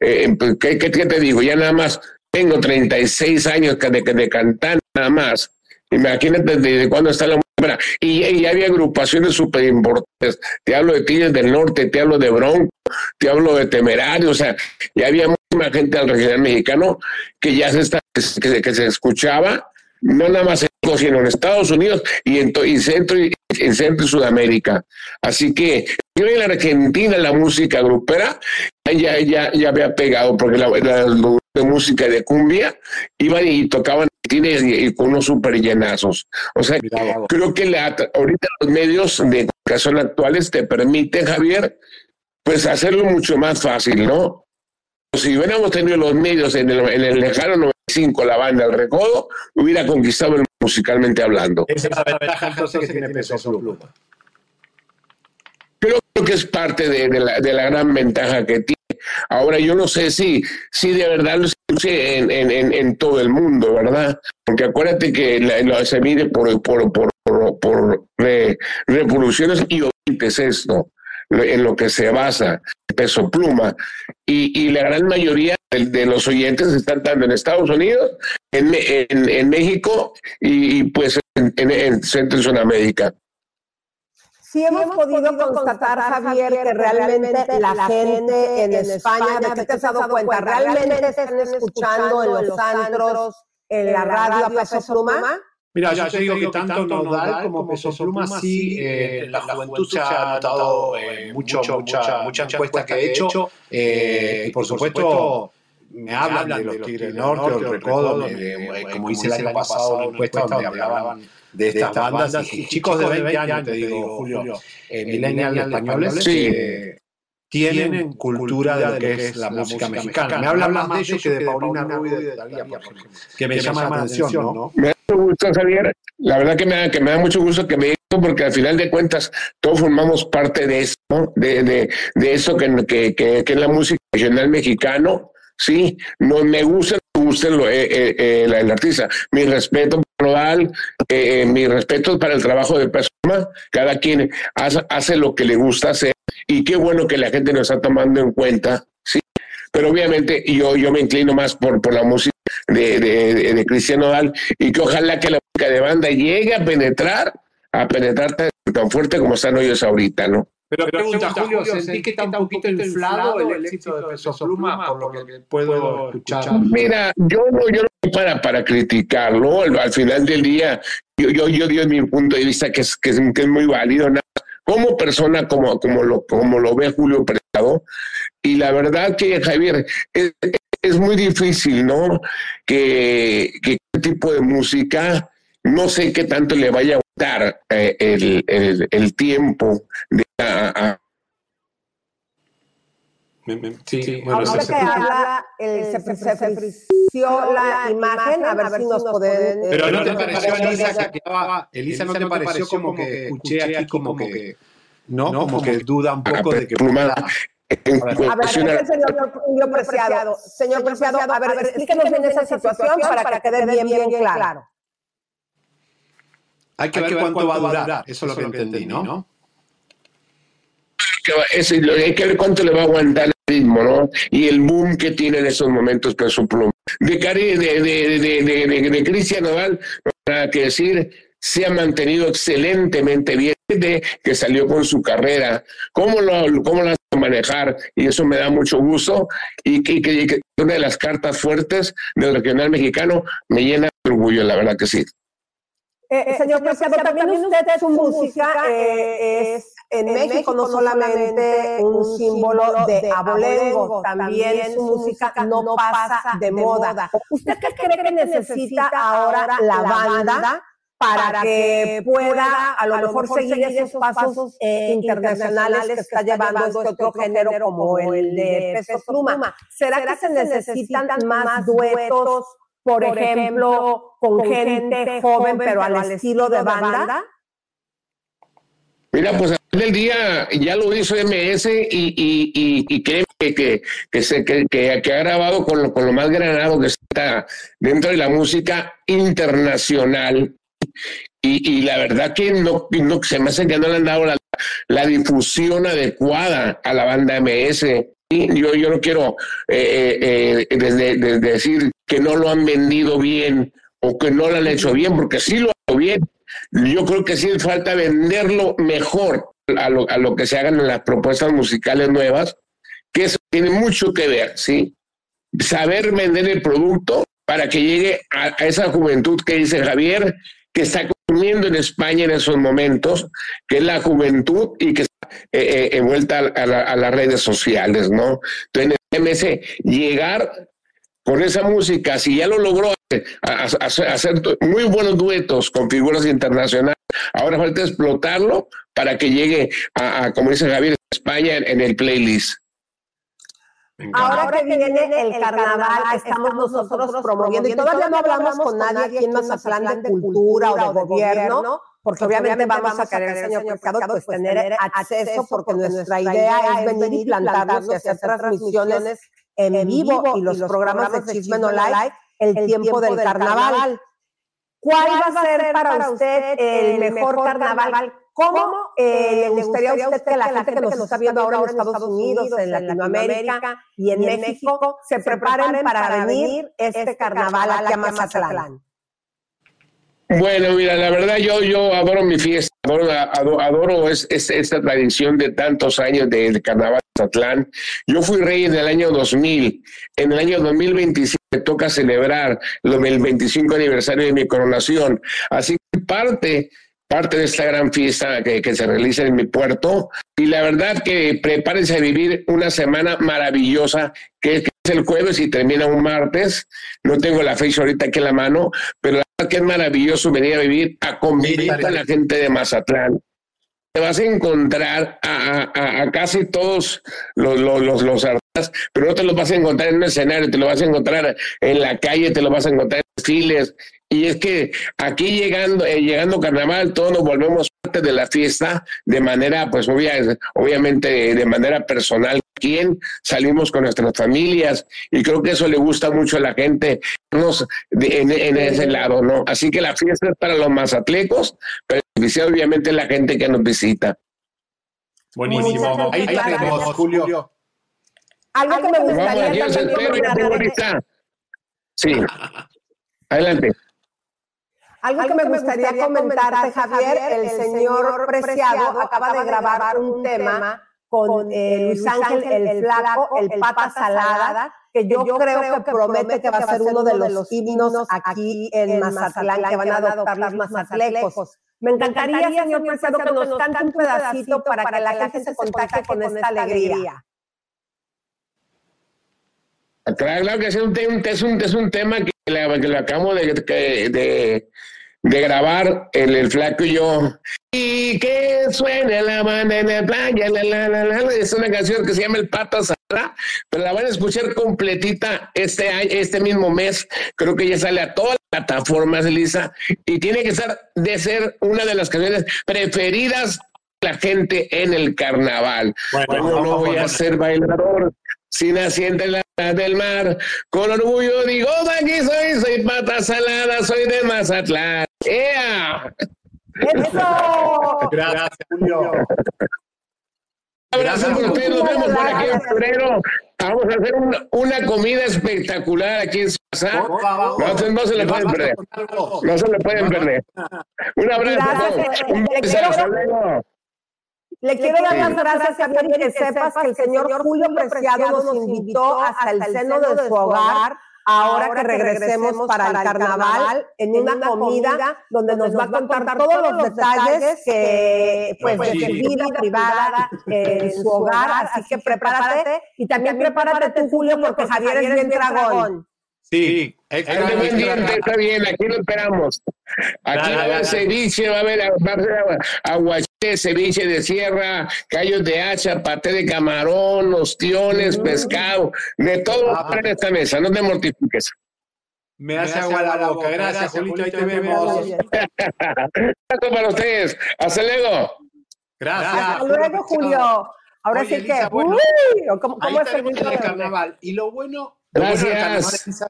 eh, ¿qué, qué, ¿qué, te digo? Ya nada más tengo 36 años de, de, cantar nada más. Imagínate desde cuándo está la música. Y, y había agrupaciones súper importantes. Te hablo de Tigres del Norte, te hablo de Bronco, te hablo de Temerario, o sea, ya había mucha gente al regional mexicano que ya se, está, que, que se escuchaba no nada más en sino en Estados Unidos y en, y Centro, y, en Centro y Sudamérica. Así que yo en la Argentina la música grupera ya, ya, ya había pegado, porque la, la, la de música de cumbia iban y tocaban y, y con unos super llenazos. O sea, Mira, creo que la, ahorita los medios de comunicación actuales te permiten, Javier, pues hacerlo mucho más fácil, ¿no? Si hubiéramos tenido los medios en el, en el lejano 95, la banda El Recodo, hubiera conquistado el musicalmente hablando. Esa es la ventaja entonces que tiene Peso Pluma. Creo que es parte de, de, la, de, la, gran ventaja que tiene. Ahora, yo no sé si, si de verdad lo escuché en, en, en, todo el mundo, ¿verdad? Porque acuérdate que la, la, se mide por, por, por, por, por re, revoluciones y oyentes esto en lo que se basa peso pluma y, y la gran mayoría de, de, los oyentes están tanto en Estados Unidos, en, en, en México y, y pues en, en, Centro y Sudamérica. Sí hemos, hemos podido, podido constatar, Javier, que realmente la, la gente en España, ¿de qué te has dado cuenta? ¿Realmente están escuchando en los antros, en la radio a peso pluma? Mira, yo, yo te digo, digo que tanto Nodal como Peso Pluma sí, eh, la, la juventud se ha notado eh, mucho, mucha, mucha encuesta que he hecho. Eh, y por supuesto, me hablan de los Tigres del Norte o el Recodo, como hice el año pasado una encuesta donde hablaban de estas bandas. Y chicos de 20 años, te digo, Julio, millennials españoles. Sí. tienen cultura de lo que es la música mexicana. Me habla más de ellos que de Paulina Rubio y de Talía, por ejemplo, que me llama la atención, ¿no? Mucho gusto, Javier. La verdad que me que me da mucho gusto que me porque al final de cuentas todos formamos parte de eso, de, de, de eso que, que, que, que es la música regional mexicano. Sí, no me gusta, me gusta lo, eh, eh, eh, el artista. Mi respeto para Nodal, eh, mi respeto para el trabajo de persona. Cada quien hace, hace lo que le gusta hacer y qué bueno que la gente nos está tomando en cuenta. Sí, pero obviamente yo, yo me inclino más por, por la música de, de, de, de Cristian Nodal y que ojalá que la música de banda llegue a penetrar, a penetrar tan, tan fuerte como están ellos ahorita, ¿no? Pero, Pero pregunta, Julio, ¿sentí que está un poquito inflado el éxito de Peso Pluma, por lo que puedo escuchar? Mira, yo no, yo no para, para criticarlo, al, al final del día, yo, yo, yo doy mi punto de vista que es, que es, que es muy válido, nada como persona, como, como, lo, como lo ve Julio Preciado, y la verdad que, Javier, es, es muy difícil, ¿no? Que, que este tipo de música, no sé qué tanto le vaya a gustar eh, el, el, el, tiempo de a, a Sí, sí, bueno, Ahora se, que habla, el, se, se, se frició la imagen, a ver si nos pueden... Pero no te pareció, Elisa, que quedaba, Elisa, ¿no te pareció como que escuché aquí como que, no, como que duda un poco de que... Pluma, a ver, señor, señor Preciado, señor Preciado, a ver, explíquenos bien esa situación para que quede bien, bien claro. Hay que ver cuánto va a durar, eso es lo que entendí, ¿no? Es, hay que ver cuánto le va a aguantar el ritmo, ¿no? Y el boom que tiene en esos momentos Peso Pluma. De, Cari, de, de, de, de, de Cristian Nodal, nada que decir, se ha mantenido excelentemente bien de que salió con su carrera, cómo lo, cómo lo hace manejar, y eso me da mucho gusto, y que, que, que una de las cartas fuertes del regional mexicano me llena de orgullo, la verdad que sí. Eh, señor Preciado, también usted su música eh, es en, en México, México, no solamente un símbolo de abolengo, también su música no pasa de moda. ¿Usted qué cree que necesita ahora la banda para que pueda a lo mejor seguir esos pasos eh, internacionales que está llevando este otro género como el de peso pluma? ¿Será que se necesitan más duetos? por ejemplo, con gente joven, pero al estilo de banda? Mira, pues al del día ya lo hizo MS y, y, y, y que, que, que, se, que, que, ha grabado con lo, con lo más granado que está dentro de la música internacional. Y, y la verdad que no, no se me hace que no le han dado la, la difusión adecuada a la banda MS. Yo, yo no quiero eh, eh, eh, desde decir que no lo han vendido bien o que no lo han hecho bien, porque sí lo han hecho bien. Yo creo que sí falta venderlo mejor a lo, a lo que se hagan en las propuestas musicales nuevas, que eso tiene mucho que ver, ¿sí? Saber vender el producto para que llegue a, a esa juventud que dice Javier, que está consumiendo en España en esos momentos, que es la juventud y que está eh, eh, envuelta a, la, las redes sociales, ¿no? Entonces, en MS, llegar con esa música, si ya lo logró hacer, muy buenos duetos con figuras internacionales, ahora falta explotarlo para que llegue a, como dice Javier, España en el playlist. Ahora que viene el carnaval, estamos nosotros promoviendo, y todavía no hablamos con nadie aquí en Mazatlán de cultura o de gobierno, porque obviamente vamos a querer, señor Pescado, pues, pues tener acceso, porque nuestra idea es venir y plantarnos y hacer transmisiones en vivo y los programas de Chisme No Like el tiempo del carnaval. ¿Cuál va a ser para usted el mejor carnaval? ¿Cómo eh, le gustaría a usted que la gente que nos está viendo ahora en Estados Unidos, en Latinoamérica y en México se preparen para venir este carnaval aquí a Mazatlán? Bueno, mira, la verdad yo, yo adoro mi fiesta, adoro, adoro, adoro es, es, esta tradición de tantos años del de carnaval de Mazatlán. Yo fui rey en el año 2000, en el año 2027 me toca celebrar el 25 aniversario de mi coronación, así que parte parte de esta gran fiesta que, que, se realiza en mi puerto. Y la verdad que prepárense a vivir una semana maravillosa, que, que es el jueves y termina un martes. No tengo la fecha ahorita aquí en la mano, pero la verdad que es maravilloso venir a vivir, a convivir con la gente de Mazatlán. Te vas a encontrar a, a- casi todos los, los, los, los artistas, pero no te los vas a encontrar en un escenario, te lo vas a encontrar en la calle, te lo vas a encontrar en desfiles. Y es que aquí llegando, eh, llegando carnaval, todos nos volvemos parte de la fiesta de manera, pues obvia, obviamente de manera personal. ¿Quién salimos con nuestras familias? Y creo que eso le gusta mucho a la gente en, en ese lado, ¿no? Así que la fiesta es para los mazatlecos, pero obviamente la gente que nos visita. Buenísimo. Ahí tenemos. Julio. Algo que me gustaría los también espero. Sí. Adelante. Algo que me gustaría comentarte, Javier, el señor Preciado acaba de grabar un tema con eh, Luis Ángel el Flaco, el Pata Salada, que yo, creo que promete que va a ser uno de los himnos aquí en Mazatlán, que van a adoptar los mazatlecos. Me encantaría, señor Preciado, que nos cante un pedacito para que la gente se contagie con esta alegría. Claro, claro que es un, te- un- es un, es un tema que, le- que lo acabamos de, de grabar el, el flaco y yo. Y que suene la banda en la playa, la, la, la, la, la. es una canción que se llama El Pata Sara, pero la van a escuchar completita este año, este mismo mes. Creo que ya sale a todas las plataformas, Elisa, y tiene que ser de ser una de las canciones preferidas de la gente en el carnaval. Bueno, ¿Cómo vamos no voy a ser bailador? Si nací entre las del mar, con orgullo digo, aquí soy, soy pata salada, soy de Mazatlán. ¡Ea! ¡Eso! Gracias, Julio. Un abrazo por ustedes, nos vemos por aquí en febrero. Vamos a hacer una, una comida espectacular aquí en Suazá. No, se- no se le pueden perder. No se le pueden perder. Un abrazo. Gracias. Un Le beso. quiero- Hasta luego. Le quiero dar las gracias, y que sepas que el señor Julio Preciado nos invitó hasta el seno de su hogar ahora que regresemos para el carnaval en una comida donde nos va a contar todos los detalles que, pues, de su vida privada en su hogar. Así que prepárate y también prepárate tú, Julio, porque Javier es bien dragón. Sí, buen diente, está bien, aquí lo esperamos. Aquí va a haber ceviche, va a haber, va a haber aguachete, ceviche de sierra, callos de hacha, paté de camarón, ostiones, pescado, de todo va a esta mesa, no te mortifiques. Me hace agua la boca. Gracias, Julito. Ahí te vemos. Esto para ustedes. Hasta luego. Gracias. Hasta luego, Julio. Ahora Oye, sí que, bueno, uy, ¿cómo, Ahí es el el de- carnaval. Y lo bueno, bueno Gracias.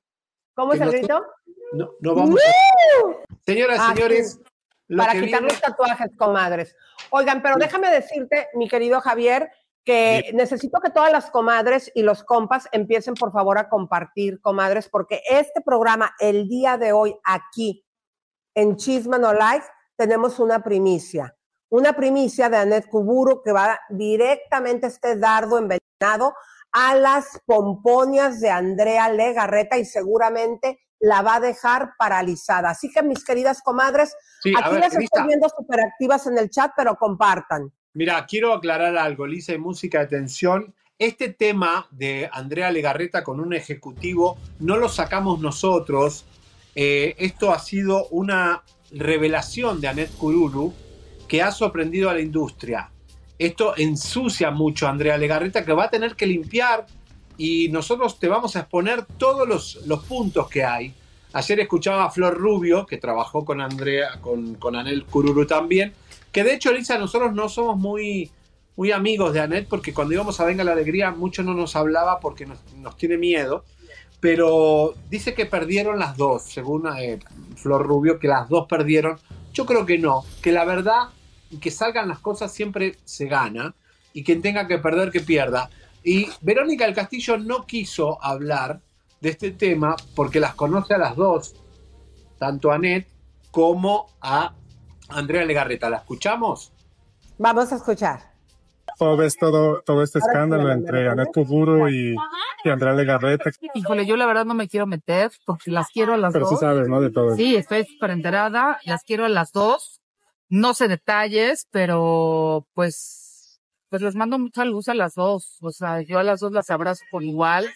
¿Cómo es el grito? no, no vamos a... Señoras Ah, y señores, sí. lo para que quitar viene- los tatuajes, comadres. Oigan, pero déjame decirte, mi querido Javier, que necesito que todas las comadres y los compas empiecen, por favor, a compartir, comadres, porque este programa, el día de hoy, aquí, en Chismano Live, tenemos una primicia. Una primicia de Anet Kuburu que va directamente este dardo envenenado a las pomponias de Andrea Legarreta y seguramente la va a dejar paralizada. Así que, mis queridas comadres, Sí, aquí ver, las estoy viendo súper activas en el chat, pero compartan. Mira, quiero aclarar algo, Lisa, y música de tensión. Este tema de Andrea Legarreta con un ejecutivo no lo sacamos nosotros. Eh, esto ha sido una revelación de Anet Kururu que ha sorprendido a la industria. Esto ensucia mucho a Andrea Legarreta que va a tener que limpiar y nosotros te vamos a exponer todos los, los puntos que hay. Ayer escuchaba a Flor Rubio, que trabajó con Andrea, con, con Anel Kururu también, que de hecho, Elisa, nosotros no somos muy, muy amigos de Anet, porque cuando íbamos a Venga la Alegría, mucho no nos hablaba porque nos, nos tiene miedo, pero dice que perdieron las dos, según eh, Flor Rubio, que las dos perdieron. Yo creo que no, que la verdad, y que salgan las cosas siempre se gana, y quien tenga que perder, que pierda. Y Verónica del Castillo no quiso hablar de este tema porque las conoce a las dos, tanto a Anet como a Andrea Legarreta. ¿La escuchamos? Vamos a escuchar. ¿Cómo ves todo, todo este escándalo entre Anet Kuburu y, y Andrea Legarreta? Híjole, yo la verdad no me quiero meter porque las quiero a las Pero sí dos. sabes, ¿no? De todo. Sí, estoy súper enterada, las quiero a las dos. No sé detalles, pero pues, pues les mando mucha luz a las dos. O sea, yo a las dos las abrazo por igual.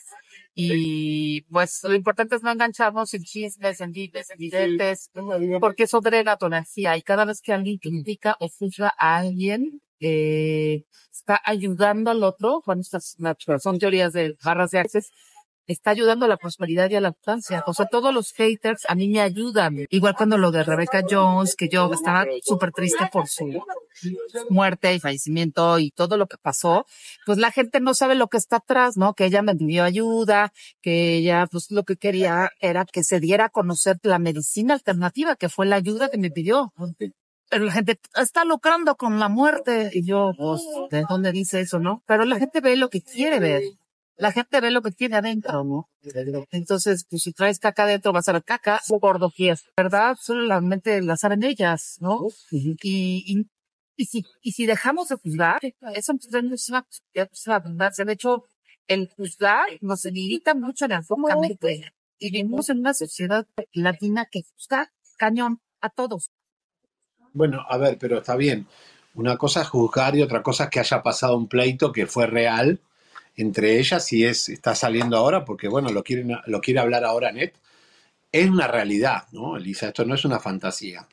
Y pues lo importante es no engancharnos en chismes, en dimes, en videntes, porque eso drena tu energía. Y cada vez que alguien critica o juzga a alguien, eh, está ayudando al otro, bueno, estas son teorías de barras de acceso, está ayudando a la prosperidad y a la abundancia. O sea, todos los haters a mí me ayudan. Igual cuando lo de Rebecca Jones, que yo estaba súper triste por su muerte y fallecimiento y todo lo que pasó, pues la gente no sabe lo que está atrás, ¿no? Que ella me pidió ayuda, que ella, pues lo que quería era que se diera a conocer la medicina alternativa, que fue la ayuda que me pidió. Pero la gente está lucrando con la muerte. Y yo, pues, ¿de dónde dice eso, no? Pero la gente ve lo que quiere ver la gente ve lo que tiene adentro, ¿no? Entonces, pues si traes caca adentro, vas a ver caca o gordojías, ¿verdad? Solamente la saben ellas, ¿no? y, y, y, si, y si dejamos de juzgar, eso no se va, se va a abundancia. De hecho, el juzgar nos limita mucho en el mente. Y vivimos en una sociedad latina que juzga cañón a todos. Bueno, a ver, pero está bien. Una cosa es juzgar y otra cosa es que haya pasado un pleito que fue real entre ellas y es, está saliendo ahora porque, bueno, lo, quieren, lo quiere hablar ahora Net. Es una realidad, ¿no, Elisa? Esto no es una fantasía.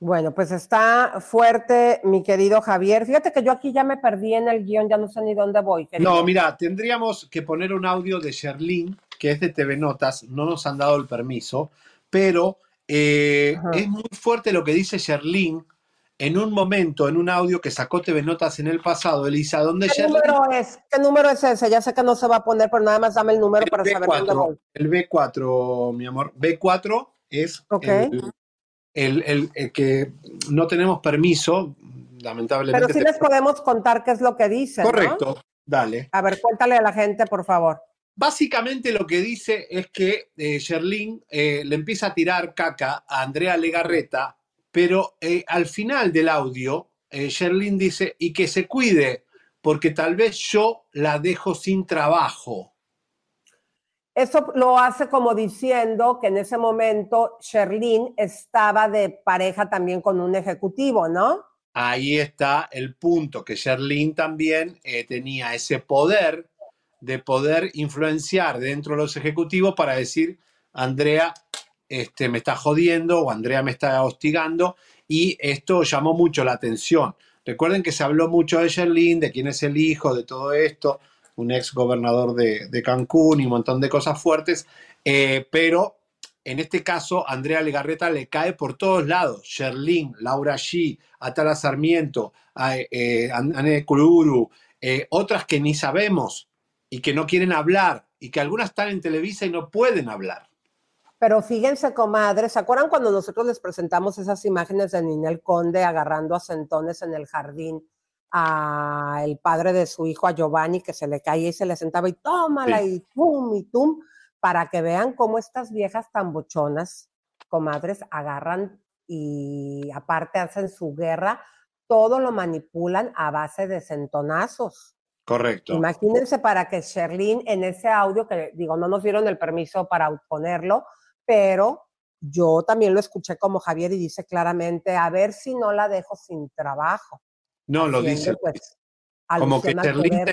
Bueno, pues está fuerte, mi querido Javier. Fíjate que yo aquí ya me perdí en el guion, ya no sé ni dónde voy. No, mira, tendríamos que poner un audio de Sherlyn, que es de TV Notas, no nos han dado el permiso, pero eh, es muy fuerte lo que dice Sherlyn en un momento, en un audio que sacó TV Notas en el pasado, Elisa, donde ¿Qué número es? ¿Qué número es ese? Ya sé que no se va a poner, pero nada más dame el número para saber dónde voy. El B4, mi amor. B4 es el, el, que no tenemos permiso, lamentablemente. Pero sí les podemos contar qué es lo que dice. Correcto, dale. A ver, cuéntale a la gente, por favor. Básicamente lo que dice es que eh, Sherlyn eh, le empieza a tirar caca a Andrea Legarreta pero eh, al final del audio, eh, Sherlyn dice, y que se cuide, porque tal vez yo la dejo sin trabajo. Eso lo hace como diciendo que en ese momento Sherlyn estaba de pareja también con un ejecutivo, ¿no? Ahí está el punto, que Sherlyn también eh, tenía ese poder de poder influenciar dentro de los ejecutivos para decir, Andrea, este, me está jodiendo o Andrea me está hostigando y esto llamó mucho la atención. Recuerden que se habló mucho de Sherlyn, de quién es el hijo, de todo esto, un ex gobernador de, Cancún y un montón de cosas fuertes, eh, pero en este caso Andrea Legarreta le cae por todos lados. Sherlyn, Laura G, Atala Sarmiento, eh, Anne eh, otras que ni sabemos y que no quieren hablar y que algunas están en Televisa y no pueden hablar. Pero fíjense, comadres, ¿se acuerdan cuando nosotros les presentamos esas imágenes de Ninel Conde agarrando a centones en el jardín a el padre de su hijo, a Giovanni, que se le caía y se le sentaba y tómala y tum y tum, para que vean cómo estas viejas tan bochonas, comadres, agarran y aparte hacen su guerra, todo lo manipulan a base de centonazos. Correcto. Imagínense para que Sherlyn en ese audio, que digo, no nos dieron el permiso para ponerlo, pero yo también lo escuché como Javier y dice claramente, a ver si no la dejo sin trabajo. No, lo dice. Pues, como que Sherlyn,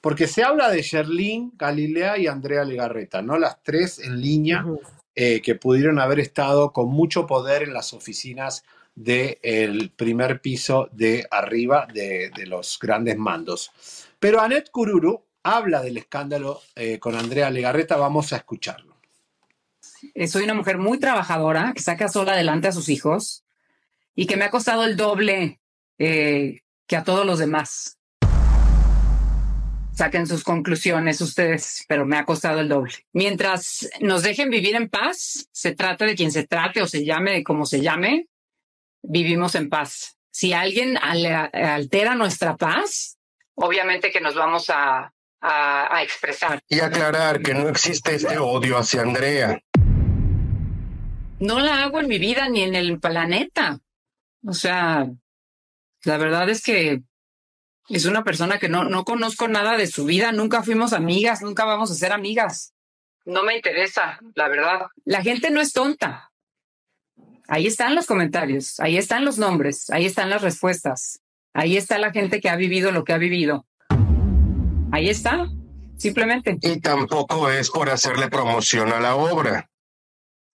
porque se habla de Sherlyn, Galilea y Andrea Legarreta, ¿no? Las tres en línea eh, que pudieron haber estado con mucho poder en las oficinas del primer piso de arriba de, los grandes mandos. Pero Anet Kururu habla del escándalo eh, con Andrea Legarreta, vamos a escucharlo. Eh, soy una mujer muy trabajadora, que saca sola adelante a sus hijos y que me ha costado el doble eh, que a todos los demás. Saquen sus conclusiones ustedes, pero me ha costado el doble. Mientras nos dejen vivir en paz, se trate de quien se trate o se llame como se llame, vivimos en paz. Si alguien altera nuestra paz, obviamente que nos vamos a, a, expresar. Y aclarar que no existe ese odio hacia Andrea no la hago en mi vida ni en el planeta. O sea, la verdad es que es una persona que no, no conozco nada de su vida, nunca fuimos amigas, nunca vamos a ser amigas. No me interesa, la verdad. La gente no es tonta. Ahí están los comentarios, ahí están los nombres, ahí están las respuestas, ahí está la gente que ha vivido lo que ha vivido. Ahí está. simplemente. Y tampoco es por hacerle promoción a la obra.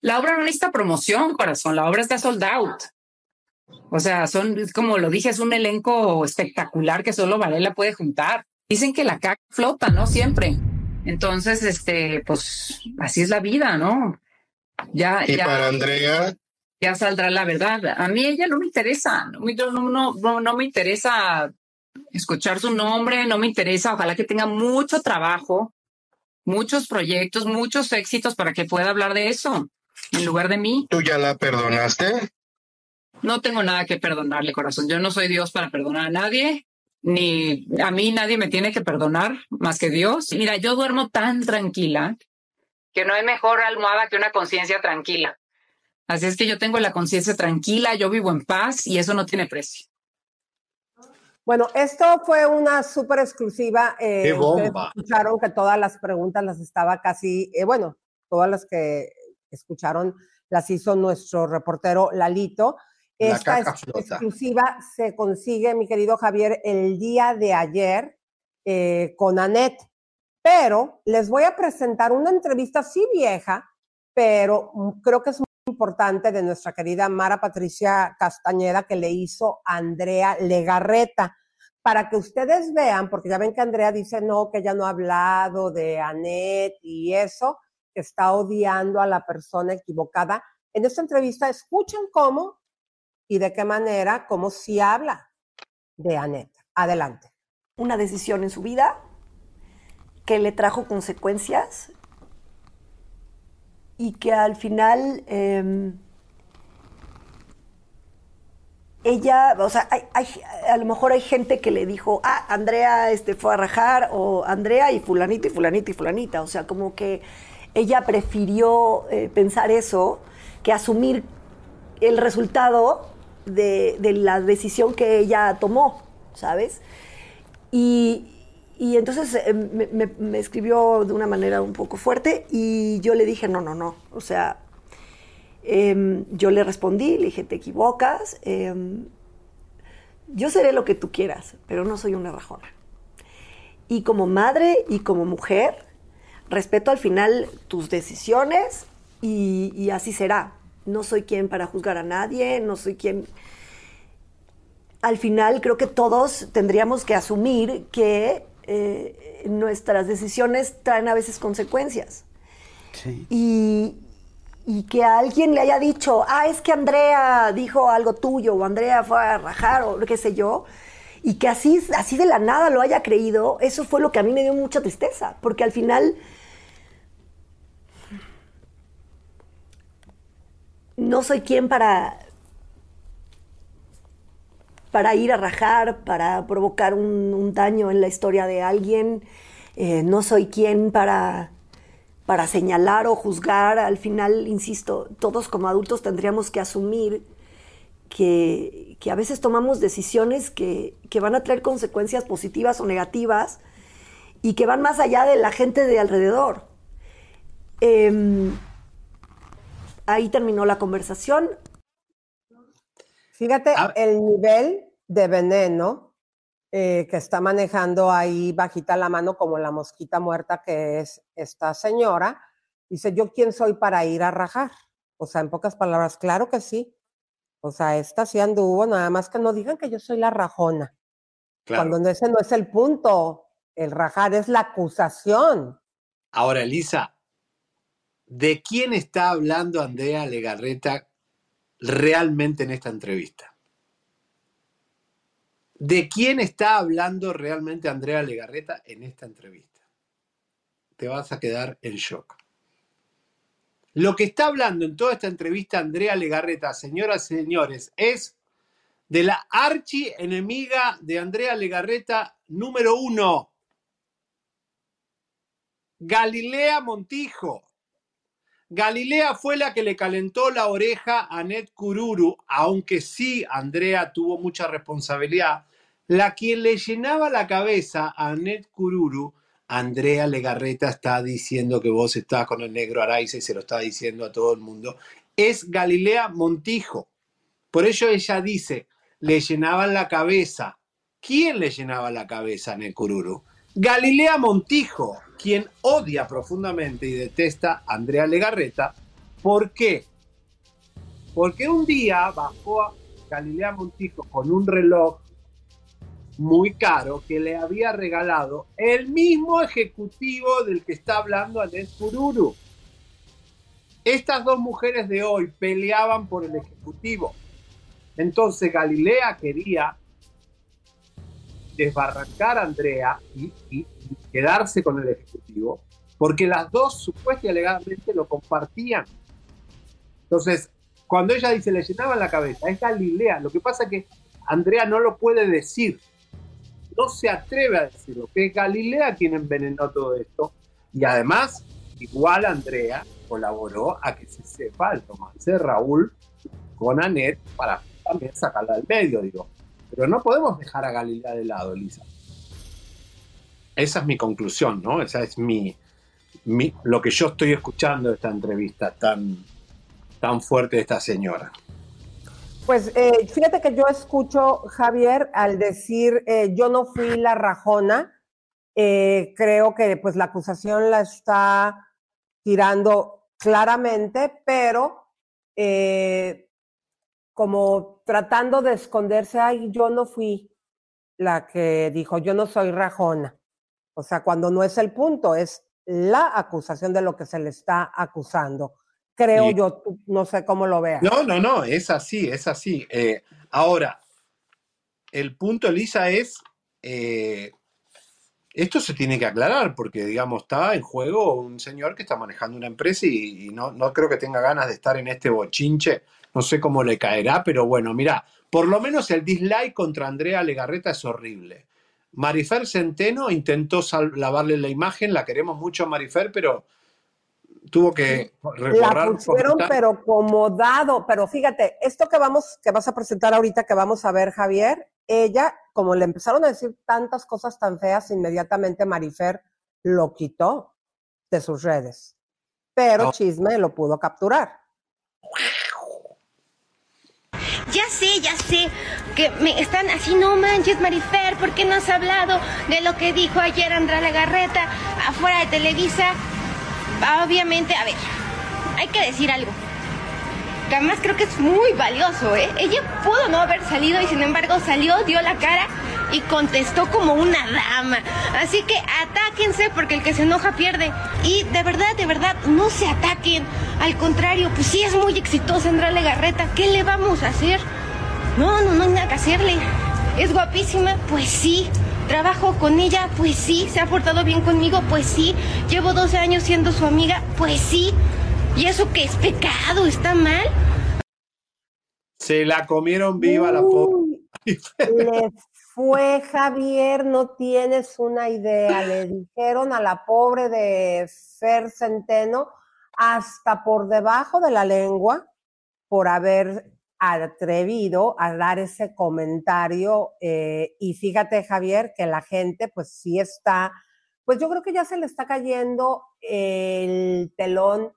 La obra no necesita promoción, corazón, la obra está sold out. O sea, son, como lo dije, es un elenco espectacular que solo Varela puede juntar. Dicen que la caca flota, ¿no? Siempre. Entonces, este, pues así es la vida, ¿no? Ya, y ya. para Andrea, ya saldrá la verdad. A mí ella no me interesa, no, no, no me interesa escuchar su nombre, no me interesa, ojalá que tenga mucho trabajo, muchos proyectos, muchos éxitos para que pueda hablar de eso en lugar de mí. ¿tú ya la perdonaste? No tengo nada que perdonarle, corazón. Yo no soy Dios para perdonar a nadie, ni a mí nadie me tiene que perdonar más que Dios. Mira, yo duermo tan tranquila que no hay mejor almohada que una conciencia tranquila. Así es que yo tengo la conciencia tranquila, yo vivo en paz y eso no tiene precio. Bueno, esto fue una súper exclusiva. eh, ¡Qué bomba! escucharon que todas las preguntas las estaba casi, eh, bueno, todas las que escucharon las hizo nuestro reportero Lalito. La Esta exclusiva se consigue, mi querido Javier, el día de ayer eh, con Anet. Pero les voy a presentar una entrevista, sí vieja, pero creo que es muy importante de nuestra querida Mara Patricia Castañeda que le hizo a Andrea Legarreta para que ustedes vean, porque ya ven que Andrea dice no, que ella no ha hablado de Anet y eso, está odiando a la persona equivocada. En esta entrevista escuchen cómo y de qué manera, cómo sí habla de Anet. Adelante. Una decisión en su vida que le trajo consecuencias y que al final eh, ella, o sea, hay, hay- a lo mejor hay gente que le dijo, ah, Andrea este, fue a rajar, o Andrea y fulanito y fulanito y fulanita, o sea, como que ella prefirió eh, pensar eso que asumir el resultado de, de la decisión que ella tomó, ¿sabes? Y, y entonces eh, me, me- escribió de una manera un poco fuerte y yo le dije, no, no, no, o sea, em, yo le respondí, le dije, te equivocas, em, yo seré lo que tú quieras, pero no soy una rajona. Y como madre y como mujer, respeto al final tus decisiones y, y así será. No soy quien para juzgar a nadie, no soy quien... Al final creo que todos tendríamos que asumir que eh, nuestras decisiones traen a veces consecuencias. Y, y que a alguien le haya dicho, ah, es que Andrea dijo algo tuyo, o Andrea fue a rajar, o qué sé yo, y que así, así de la nada lo haya creído, eso fue lo que a mí me dio mucha tristeza, porque al final no soy quien para, para ir a rajar, para provocar un, un daño en la historia de alguien, eh, no soy quien para para señalar o juzgar. Al final, insisto, todos como adultos tendríamos que asumir que, que a veces tomamos decisiones que, que van a traer consecuencias positivas o negativas y que van más allá de la gente de alrededor. Em, ahí terminó la conversación. Fíjate el nivel de veneno eh, que está manejando ahí bajita la mano como la mosquita muerta que es esta señora. Dice, ¿yo quién soy para ir a rajar? O sea, en pocas palabras, claro que sí. O sea, esta sí anduvo, nada más que no digan que yo soy la rajona. Claro. Cuando ese no es el punto. El rajar es la acusación. Ahora, Elisa, ¿de quién está hablando Andrea Legarreta realmente en esta entrevista? ¿De quién está hablando realmente Andrea Legarreta en esta entrevista? Te vas a quedar en shock. Lo que está hablando en toda esta entrevista Andrea Legarreta, señoras y señores, es de la archi enemiga de Andrea Legarreta número uno, Galilea Montijo. Galilea fue la que le calentó la oreja a Ned Cururu, aunque sí Andrea tuvo mucha responsabilidad. La quien le llenaba la cabeza a Ned Cururu, Andrea Legarreta está diciendo que vos estás con el negro Araiza y se lo está diciendo a todo el mundo, es Galilea Montijo. Por ello ella dice, le llenaban la cabeza. ¿Quién le llenaba la cabeza a Ned Cururu? Galilea Montijo. Quien odia profundamente y detesta a Andrea Legarreta. ¿Por qué? Porque un día bajó a Galilea Montijo con un reloj muy caro que le había regalado el mismo ejecutivo del que está hablando Alex Kururu. Estas dos mujeres de hoy peleaban por el ejecutivo. Entonces Galilea quería desbarrancar a Andrea y, y quedarse con el ejecutivo, porque las dos supuestamente alegadamente lo compartían. Entonces, cuando ella dice le llenaban la cabeza, es Galilea. Lo que pasa es que Andrea no lo puede decir, no se atreve a decirlo, que es Galilea quien envenenó todo esto. Y además, igual Andrea colaboró a que se sepa el romance de Raúl con Anet para también sacarla del medio, digo. Pero no podemos dejar a Galilea de lado, Elisa. Esa es mi conclusión, ¿no? Esa es mi, mi lo que yo estoy escuchando de esta entrevista tan, tan fuerte de esta señora. Pues eh, fíjate que yo escucho, Javier, al decir eh, yo no fui la rajona, eh, creo que pues la acusación la está tirando claramente, pero como tratando de esconderse, ay, yo no fui la que dijo, yo no soy rajona. O sea, cuando no es el punto, es la acusación de lo que se le está acusando. Creo Y- yo, tú- no sé cómo lo veas. No, no, no, es así, es así. Eh, ahora, el punto, Elisa, es, eh, esto se tiene que aclarar porque, digamos, está en juego un señor que está manejando una empresa y, y no, no creo que tenga ganas de estar en este bochinche. No sé cómo le caerá, pero bueno, mira, por lo menos el dislike contra Andrea Legarreta es horrible. Marifer Centeno intentó sal- lavarle la imagen, la queremos mucho a Marifer, pero tuvo que La pusieron, pero como dado. Pero fíjate, esto que vamos, que vas a presentar ahorita, que vamos a ver, Javier, ella, como le empezaron a decir tantas cosas tan feas, inmediatamente Marifer lo quitó de sus redes. Pero No. Chisme lo pudo capturar. Ya sé, ya sé, que me están así, no manches, Marifer, ¿por qué no has hablado de lo que dijo ayer Andrea Legarreta afuera de Televisa? Obviamente, a ver, hay que decir algo. Que además creo que es muy valioso, ¿eh? Ella pudo no haber salido y sin embargo salió, dio la cara y contestó como una dama. Así que atáquense porque el que se enoja pierde. Y de verdad, de verdad, no se ataquen. Al contrario, pues sí es muy exitosa Andrea Legarreta. ¿Qué le vamos a hacer? No, no, no hay nada que hacerle. ¿Es guapísima? Pues sí. ¿Trabajo con ella? Pues sí. ¿Se ha portado bien conmigo? Pues sí. ¿Llevo 12 años siendo su amiga? Pues sí. ¿Y eso qué es pecado? ¿Está mal? Se la comieron viva la pobre. Le fue Javier, no tienes una idea. Le dijeron a la pobre de Fer Centeno hasta por debajo de la lengua por haber atrevido a dar ese comentario. eh, y fíjate, Javier, que la gente pues sí está, pues yo creo que ya se le está cayendo el telón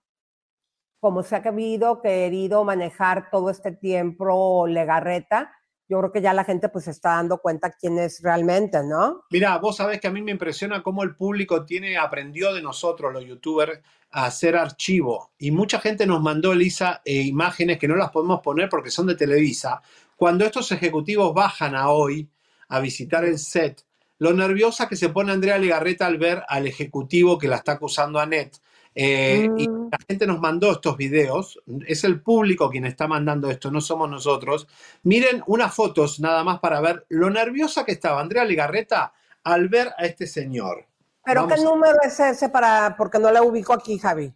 como se ha querido, querido manejar todo este tiempo Legarreta, yo creo que ya la gente pues está dando cuenta quién es realmente, ¿no? Mira, vos sabés que a mí me impresiona cómo el público tiene, aprendió de nosotros, los youtubers, a hacer archivo. Y mucha gente nos mandó, Elisa, eh, imágenes que no las podemos poner porque son de Televisa. Cuando estos ejecutivos bajan a hoy a visitar el set, lo nerviosa que se pone Andrea Legarreta al ver al ejecutivo que la está acusando a Net. Eh, Y la gente nos mandó estos videos, es el público quien está mandando esto, no somos nosotros. Miren unas fotos nada más para ver lo nerviosa que estaba Andrea Legarreta al ver a este señor. Pero Vamos ¿qué número es ese para, porque no la ubico aquí, Javi?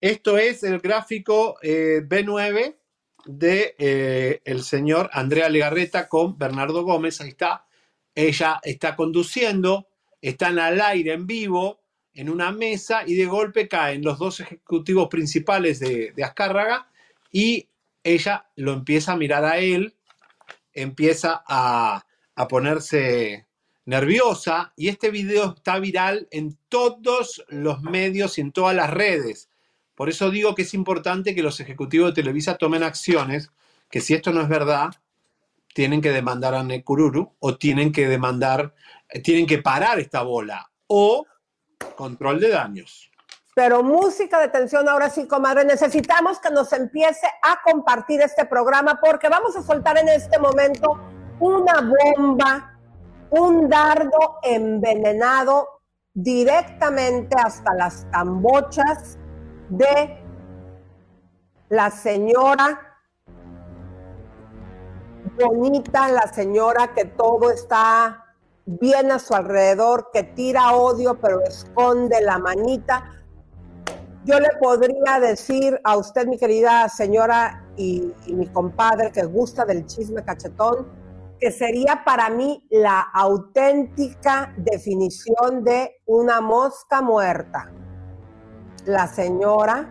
Esto es el gráfico eh, B9 de eh, el señor Andrea Legarreta con Bernardo Gómez. Ahí está. Ella está conduciendo, están al aire en vivo en una mesa y de golpe caen los dos ejecutivos principales de, de Azcárraga y ella lo empieza a mirar a él, empieza a, a ponerse nerviosa y este video está viral en todos los medios y en todas las redes. Por eso digo que es importante que los ejecutivos de Televisa tomen acciones, que si esto no es verdad, tienen que demandar a Nekururu o tienen que demandar, eh, tienen que parar esta bola. O Control de daños. Pero música de tensión, ahora sí, comadre. Necesitamos que nos empiece a compartir este programa porque vamos a soltar en este momento una bomba, un dardo envenenado directamente hasta las cambochas de la señora bonita, la señora que todo está bien a su alrededor, que tira odio pero esconde la manita. Yo le podría decir a usted, mi querida señora y, y mi compadre que gusta del chisme cachetón, que sería para mí la auténtica definición de una mosca muerta. La señora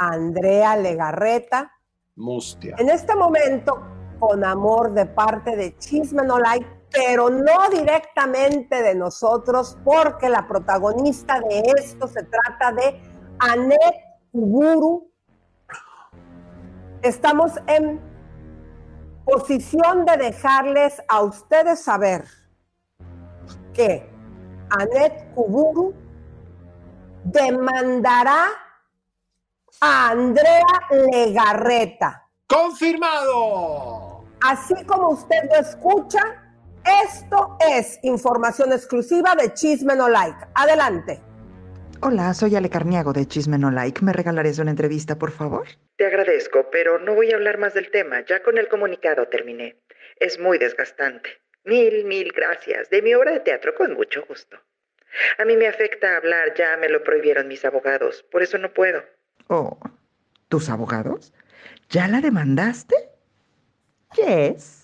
Andrea Legarreta, Mustia. en este momento, con amor de parte de Chisme No Like, pero no directamente de nosotros, porque la protagonista de esto se trata de Anet Kuburu. Estamos en posición de dejarles a ustedes saber que Anet Kuburu demandará a Andrea Legarreta. ¡Confirmado! Así como usted lo escucha, esto es información exclusiva de Chisme No Like. Adelante. Hola, soy Ale Carniago de Chisme No Like. ¿Me regalarías una entrevista, por favor? Te agradezco, pero no voy a hablar más del tema. Ya con el comunicado terminé. Es muy desgastante. Mil, mil gracias. De mi obra de teatro con mucho gusto. A mí me afecta hablar, ya me lo prohibieron mis abogados. Por eso no puedo. Oh, ¿tus abogados? ¿Ya la demandaste? Yes.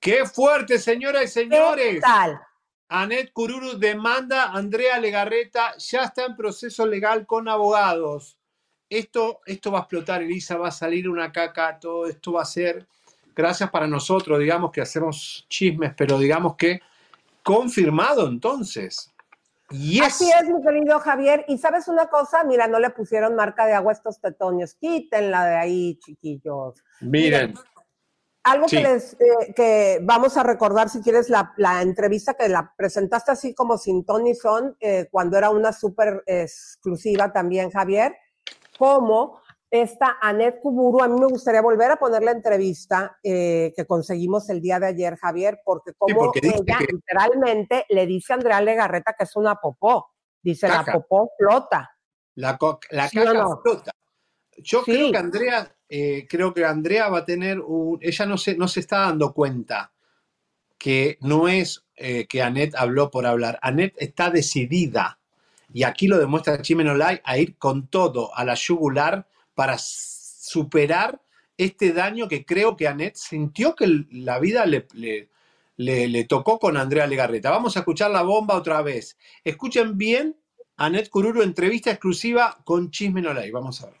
¡Qué fuerte, señoras y señores! ¿Qué tal? Anet Cururu demanda a Andrea Legarreta, ya está en proceso legal con abogados. Esto, esto va a explotar, Elisa, va a salir una caca, todo esto va a ser, gracias para nosotros, digamos que hacemos chismes, pero digamos que confirmado entonces. Yes. Así es, mi querido Javier. Y sabes una cosa, mira, no le pusieron marca de agua a estos tetones. Quítenla de ahí, chiquillos. Miren. Algo Sí. que les eh, que vamos a recordar, si quieres, la, la entrevista que la presentaste así como sin Tony Son, eh, cuando era una súper exclusiva también, Javier, como esta Anet Kuburu, a mí me gustaría volver a poner la entrevista eh, que conseguimos el día de ayer, Javier, porque como porque ella que- literalmente le dice a Andrea Legarreta que es una popó. Dice, Caca. la popó flota. La, la ¿Sí caca no? flota. Yo Sí. creo que Andrea, eh, creo que Andrea va a tener un. Ella no se, no se está dando cuenta que no es eh, que Anet habló por hablar. Anet está decidida. Y aquí lo demuestra Chimeno Lai a ir con todo a la yugular para superar este daño que creo que Anet sintió que la vida le, le- tocó con Andrea Legarreta. Vamos a escuchar la bomba otra vez. Escuchen bien, Anet Cururu, entrevista exclusiva con Chisme No Lai. Vamos a ver.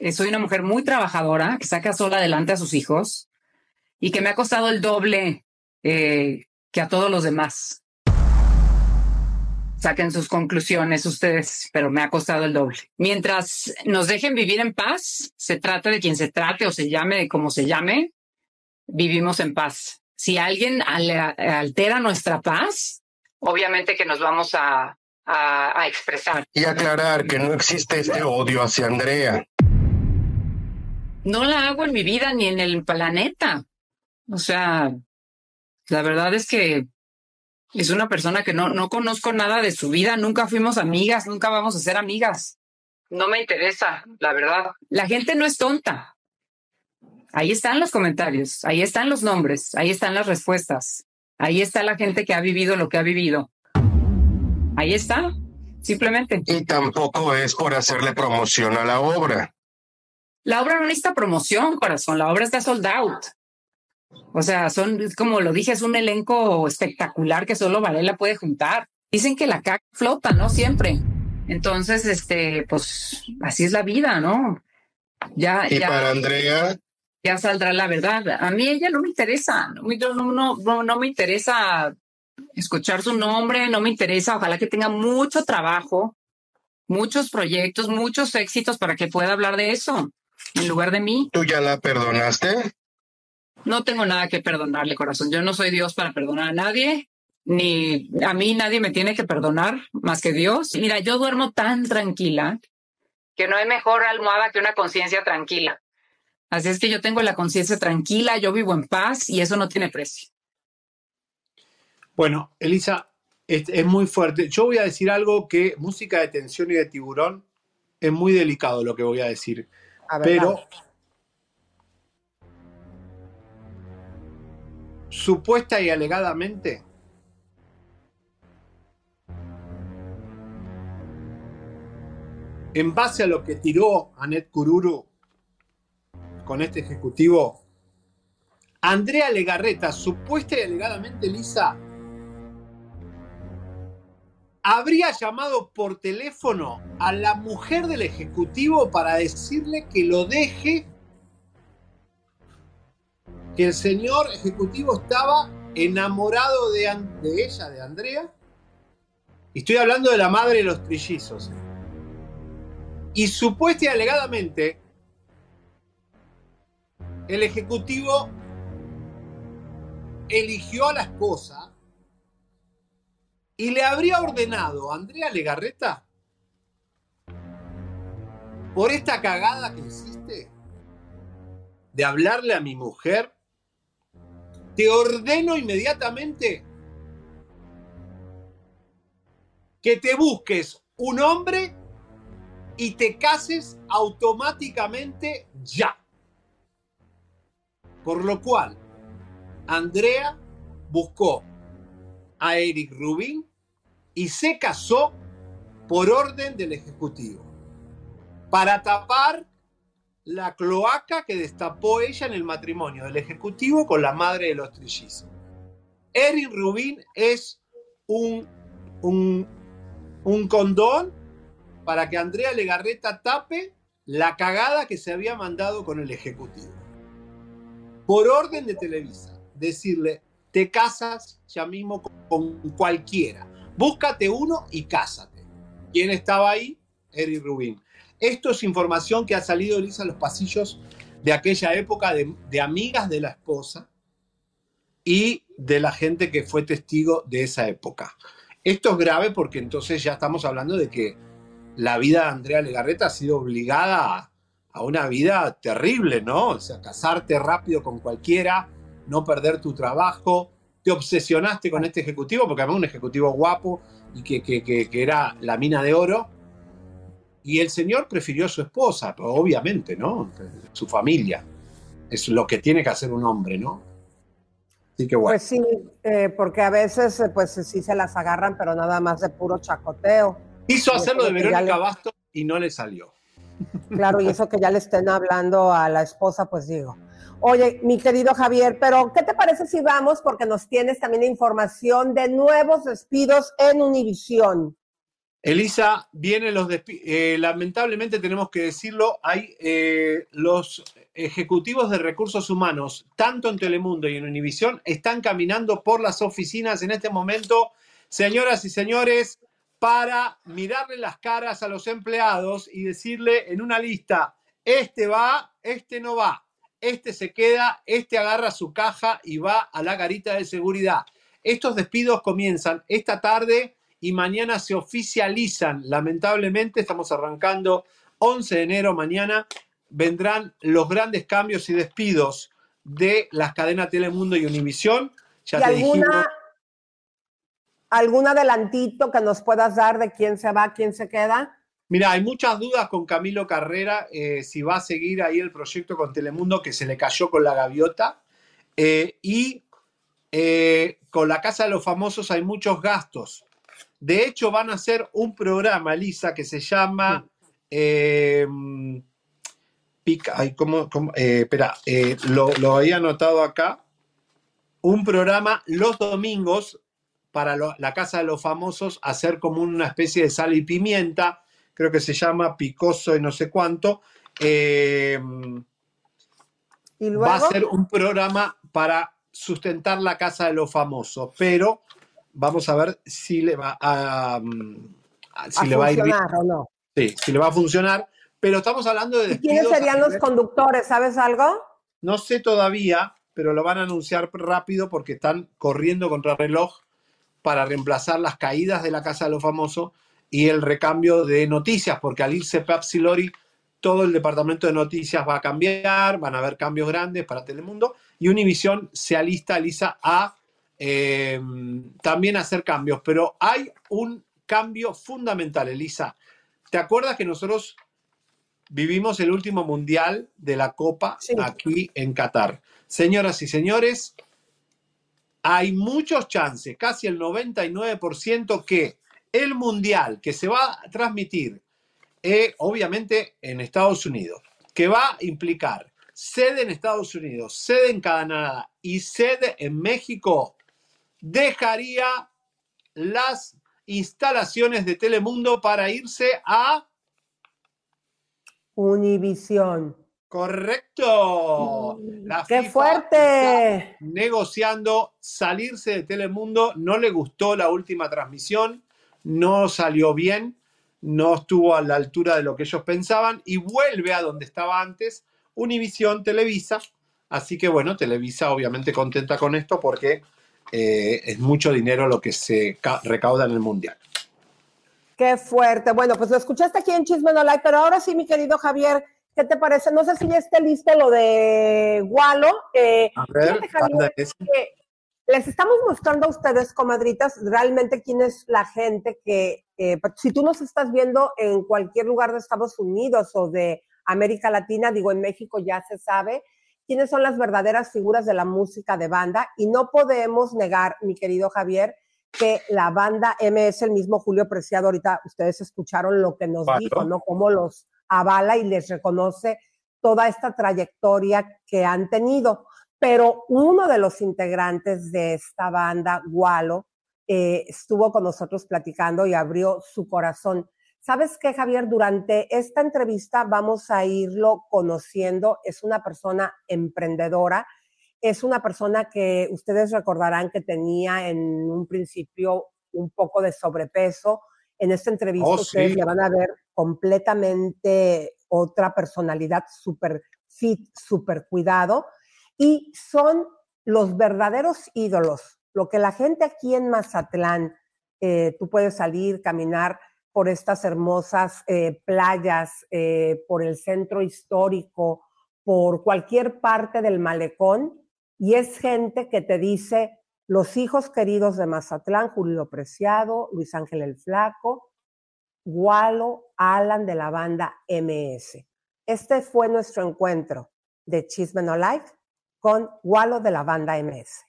Eh, soy una mujer muy trabajadora que saca sola adelante a sus hijos y que me ha costado el doble eh, que a todos los demás. Saquen sus conclusiones ustedes, pero me ha costado el doble. Mientras nos dejen vivir en paz, se trate de quien se trate o se llame como se llame, vivimos en paz. Si alguien altera nuestra paz, obviamente que nos vamos a expresar. Y aclarar que no existe este odio hacia Andrea. No la hago en mi vida ni en el planeta. O sea, la verdad es que es una persona que no, no conozco nada de su vida, nunca fuimos amigas, nunca vamos a ser amigas. No me interesa, la verdad. La gente no es tonta. Ahí están los comentarios, ahí están los nombres, ahí están las respuestas, ahí está la gente que ha vivido lo que ha vivido. Ahí está, simplemente. Y tampoco es por hacerle promoción a la obra. La obra no necesita promoción, corazón. La obra está sold out. O sea, son, como lo dije, es un elenco espectacular que solo Varela puede juntar. Dicen que la caca flota, ¿no? Siempre. Entonces, este, pues, así es la vida, ¿no? Ya, Y ya, para Andrea, ya saldrá la verdad. A mí ella no me interesa. No, no me interesa escuchar su nombre, no me interesa. Ojalá que tenga mucho trabajo, muchos proyectos, muchos éxitos para que pueda hablar de eso en lugar de mí. ¿tú ya la perdonaste? no tengo nada que perdonarle, corazón. Yo no soy Dios para perdonar a nadie, ni a mí nadie me tiene que perdonar más que Dios. Mira, yo duermo tan tranquila que no hay mejor almohada que una conciencia tranquila. Así es que yo tengo la conciencia tranquila, yo vivo en paz y eso no tiene precio. Bueno, Elisa, es, es muy fuerte. Yo voy a decir algo que música de tensión y de tiburón es muy delicado lo que voy a decir. A ver, Pero vamos. supuesta y alegadamente en base a lo que tiró Anet Kururu con este ejecutivo, Andrea Legarreta, supuesta y alegadamente Lisa, habría llamado por teléfono a la mujer del ejecutivo para decirle que lo deje, que el señor ejecutivo estaba enamorado de, ella, de Andrea. Y estoy hablando de la madre de los trillizos. Y supuesta y alegadamente, el ejecutivo eligió a la esposa y le habría ordenado a Andrea Legarreta por esta cagada que hiciste de hablarle a mi mujer, te ordeno inmediatamente que te busques un hombre y te cases automáticamente ya. Por lo cual, Andrea buscó a Eric Rubin y se casó por orden del Ejecutivo para tapar la cloaca que destapó ella en el matrimonio del Ejecutivo con la madre de los. Eric Rubin es un, un, un condón para que Andrea Legarreta tape la cagada que se había mandado con el Ejecutivo. Por orden de Televisa, decirle, te casas ya mismo con cualquiera. Búscate uno y cásate. ¿Quién estaba ahí? Eric Rubin. Esto es información que ha salido, Elisa, a los pasillos de aquella época de, de amigas de la esposa y de la gente que fue testigo de esa época. Esto es grave porque entonces ya estamos hablando de que la vida de Andrea Legarreta ha sido obligada a, a una vida terrible, ¿no? O sea, casarte rápido con cualquiera, no perder tu trabajo, te obsesionaste con este ejecutivo, porque además un ejecutivo guapo y que, que- que- que era la mina de oro, y el señor prefirió a su esposa, obviamente, ¿no? Su familia. Es lo que tiene que hacer un hombre, ¿no? Así que bueno. Pues sí, eh, porque a veces eh, pues sí se las agarran, pero nada más de puro chacoteo. Quiso Y hacerlo de Verónica le- Bastos y no le salió. Claro, y eso que ya le estén hablando a la esposa, pues digo. Oye, mi querido Javier, pero ¿qué te parece si vamos? Porque nos tienes también información de nuevos despidos en Univisión. Elisa, vienen los despidos. lamentablemente tenemos que decirlo, hay eh, los ejecutivos de recursos humanos, tanto en Telemundo y en Univisión, están caminando por las oficinas en este momento, señoras y señores, para mirarle las caras a los empleados y decirle en una lista, este va, este no va, este se queda, este agarra su caja y va a la garita de seguridad. Estos despidos comienzan esta tarde y mañana se oficializan. Lamentablemente estamos arrancando 11 de enero, mañana vendrán los grandes cambios y despidos de las cadenas Telemundo y Univisión. Ya ¿Y te dijimos, alguna, algún adelantito que nos puedas dar de quién se va, quién se queda? Mira, hay muchas dudas con Camilo Carrera, eh, si va a seguir ahí el proyecto con Telemundo que se le cayó con la gaviota. Eh, y eh, con la Casa de los Famosos hay muchos gastos. De hecho, van a hacer un programa, Lisa, que se llama... pica, ay, ¿cómo- cómo? Espera, lo, lo había anotado acá. Un programa los domingos para lo- la Casa de los Famosos, hacer como una especie de sal y pimienta, creo que se llama Picoso y no sé cuánto. Eh, Y va a ser un programa para sustentar la Casa de los Famosos, pero vamos a ver si le va a, mm, si a le va a ir bien. funcionar o no. Sí, si le va a funcionar. Pero estamos hablando de ¿Y quiénes serían los conductores? ¿Sabes algo? No sé todavía, pero lo van a anunciar rápido porque están corriendo contra reloj para reemplazar las caídas de la Casa de los Famosos y el recambio de noticias, porque al irse Pepsi Lori, todo el departamento de noticias va a cambiar, van a haber cambios grandes para Telemundo y Univision se alista, Elisa, a eh, también hacer cambios. Pero hay un cambio fundamental, Elisa. ¿Te acuerdas que nosotros vivimos el último mundial de la Copa aquí en Qatar? Señoras y señores, hay muchos chances, casi el 99%, que el mundial que se va a transmitir, eh, obviamente en Estados Unidos, que va a implicar sede en Estados Unidos, sede en Canadá y sede en México, dejaría las instalaciones de Telemundo para irse a Univisión. Correcto. La ¡Qué FIFA fuerte! negociando salirse de Telemundo. No le gustó la última transmisión, no salió bien, no estuvo a la altura de lo que ellos pensaban y vuelve a donde estaba antes, Univisión Televisa. Así que bueno, Televisa obviamente contenta con esto porque eh, es mucho dinero lo que se ca- recauda en el Mundial. Qué fuerte. Bueno, pues lo escuchaste aquí en Chisme No Like, pero ahora sí, mi querido Javier, ¿qué te parece? No sé si ya esté listo lo de Gualo. eh, A ver, fíjate, Javier, que les estamos mostrando a ustedes, comadritas, realmente quién es la gente que, eh, si tú nos estás viendo en cualquier lugar de Estados Unidos o de América Latina, digo, en México ya se sabe quiénes son las verdaderas figuras de la música de banda y no podemos negar, mi querido Javier, que la banda MS, el mismo Julio Preciado, ahorita ustedes escucharon lo que nos dijo, ¿no? Cómo los avala y les reconoce toda esta trayectoria que han tenido. Pero uno de los integrantes de esta banda, Gualo, eh, estuvo con nosotros platicando y abrió su corazón. ¿Sabes qué, Javier? Durante esta entrevista vamos a irlo conociendo. Es una persona emprendedora, es una persona que ustedes recordarán que tenía en un principio un poco de sobrepeso. En esta entrevista Oh, ustedes sí. le van a ver completamente otra personalidad súper fit, súper cuidado. Y son los verdaderos ídolos, lo que la gente aquí en Mazatlán, eh, tú puedes salir, caminar por estas hermosas eh, playas, eh, por el centro histórico, por cualquier parte del malecón, y es gente que te dice los hijos queridos de Mazatlán, Julio Preciado, Luis Ángel el Flaco, Gualo, Alan de la banda MS. Este fue nuestro encuentro de Chisme No Life con Gualo de la banda MS.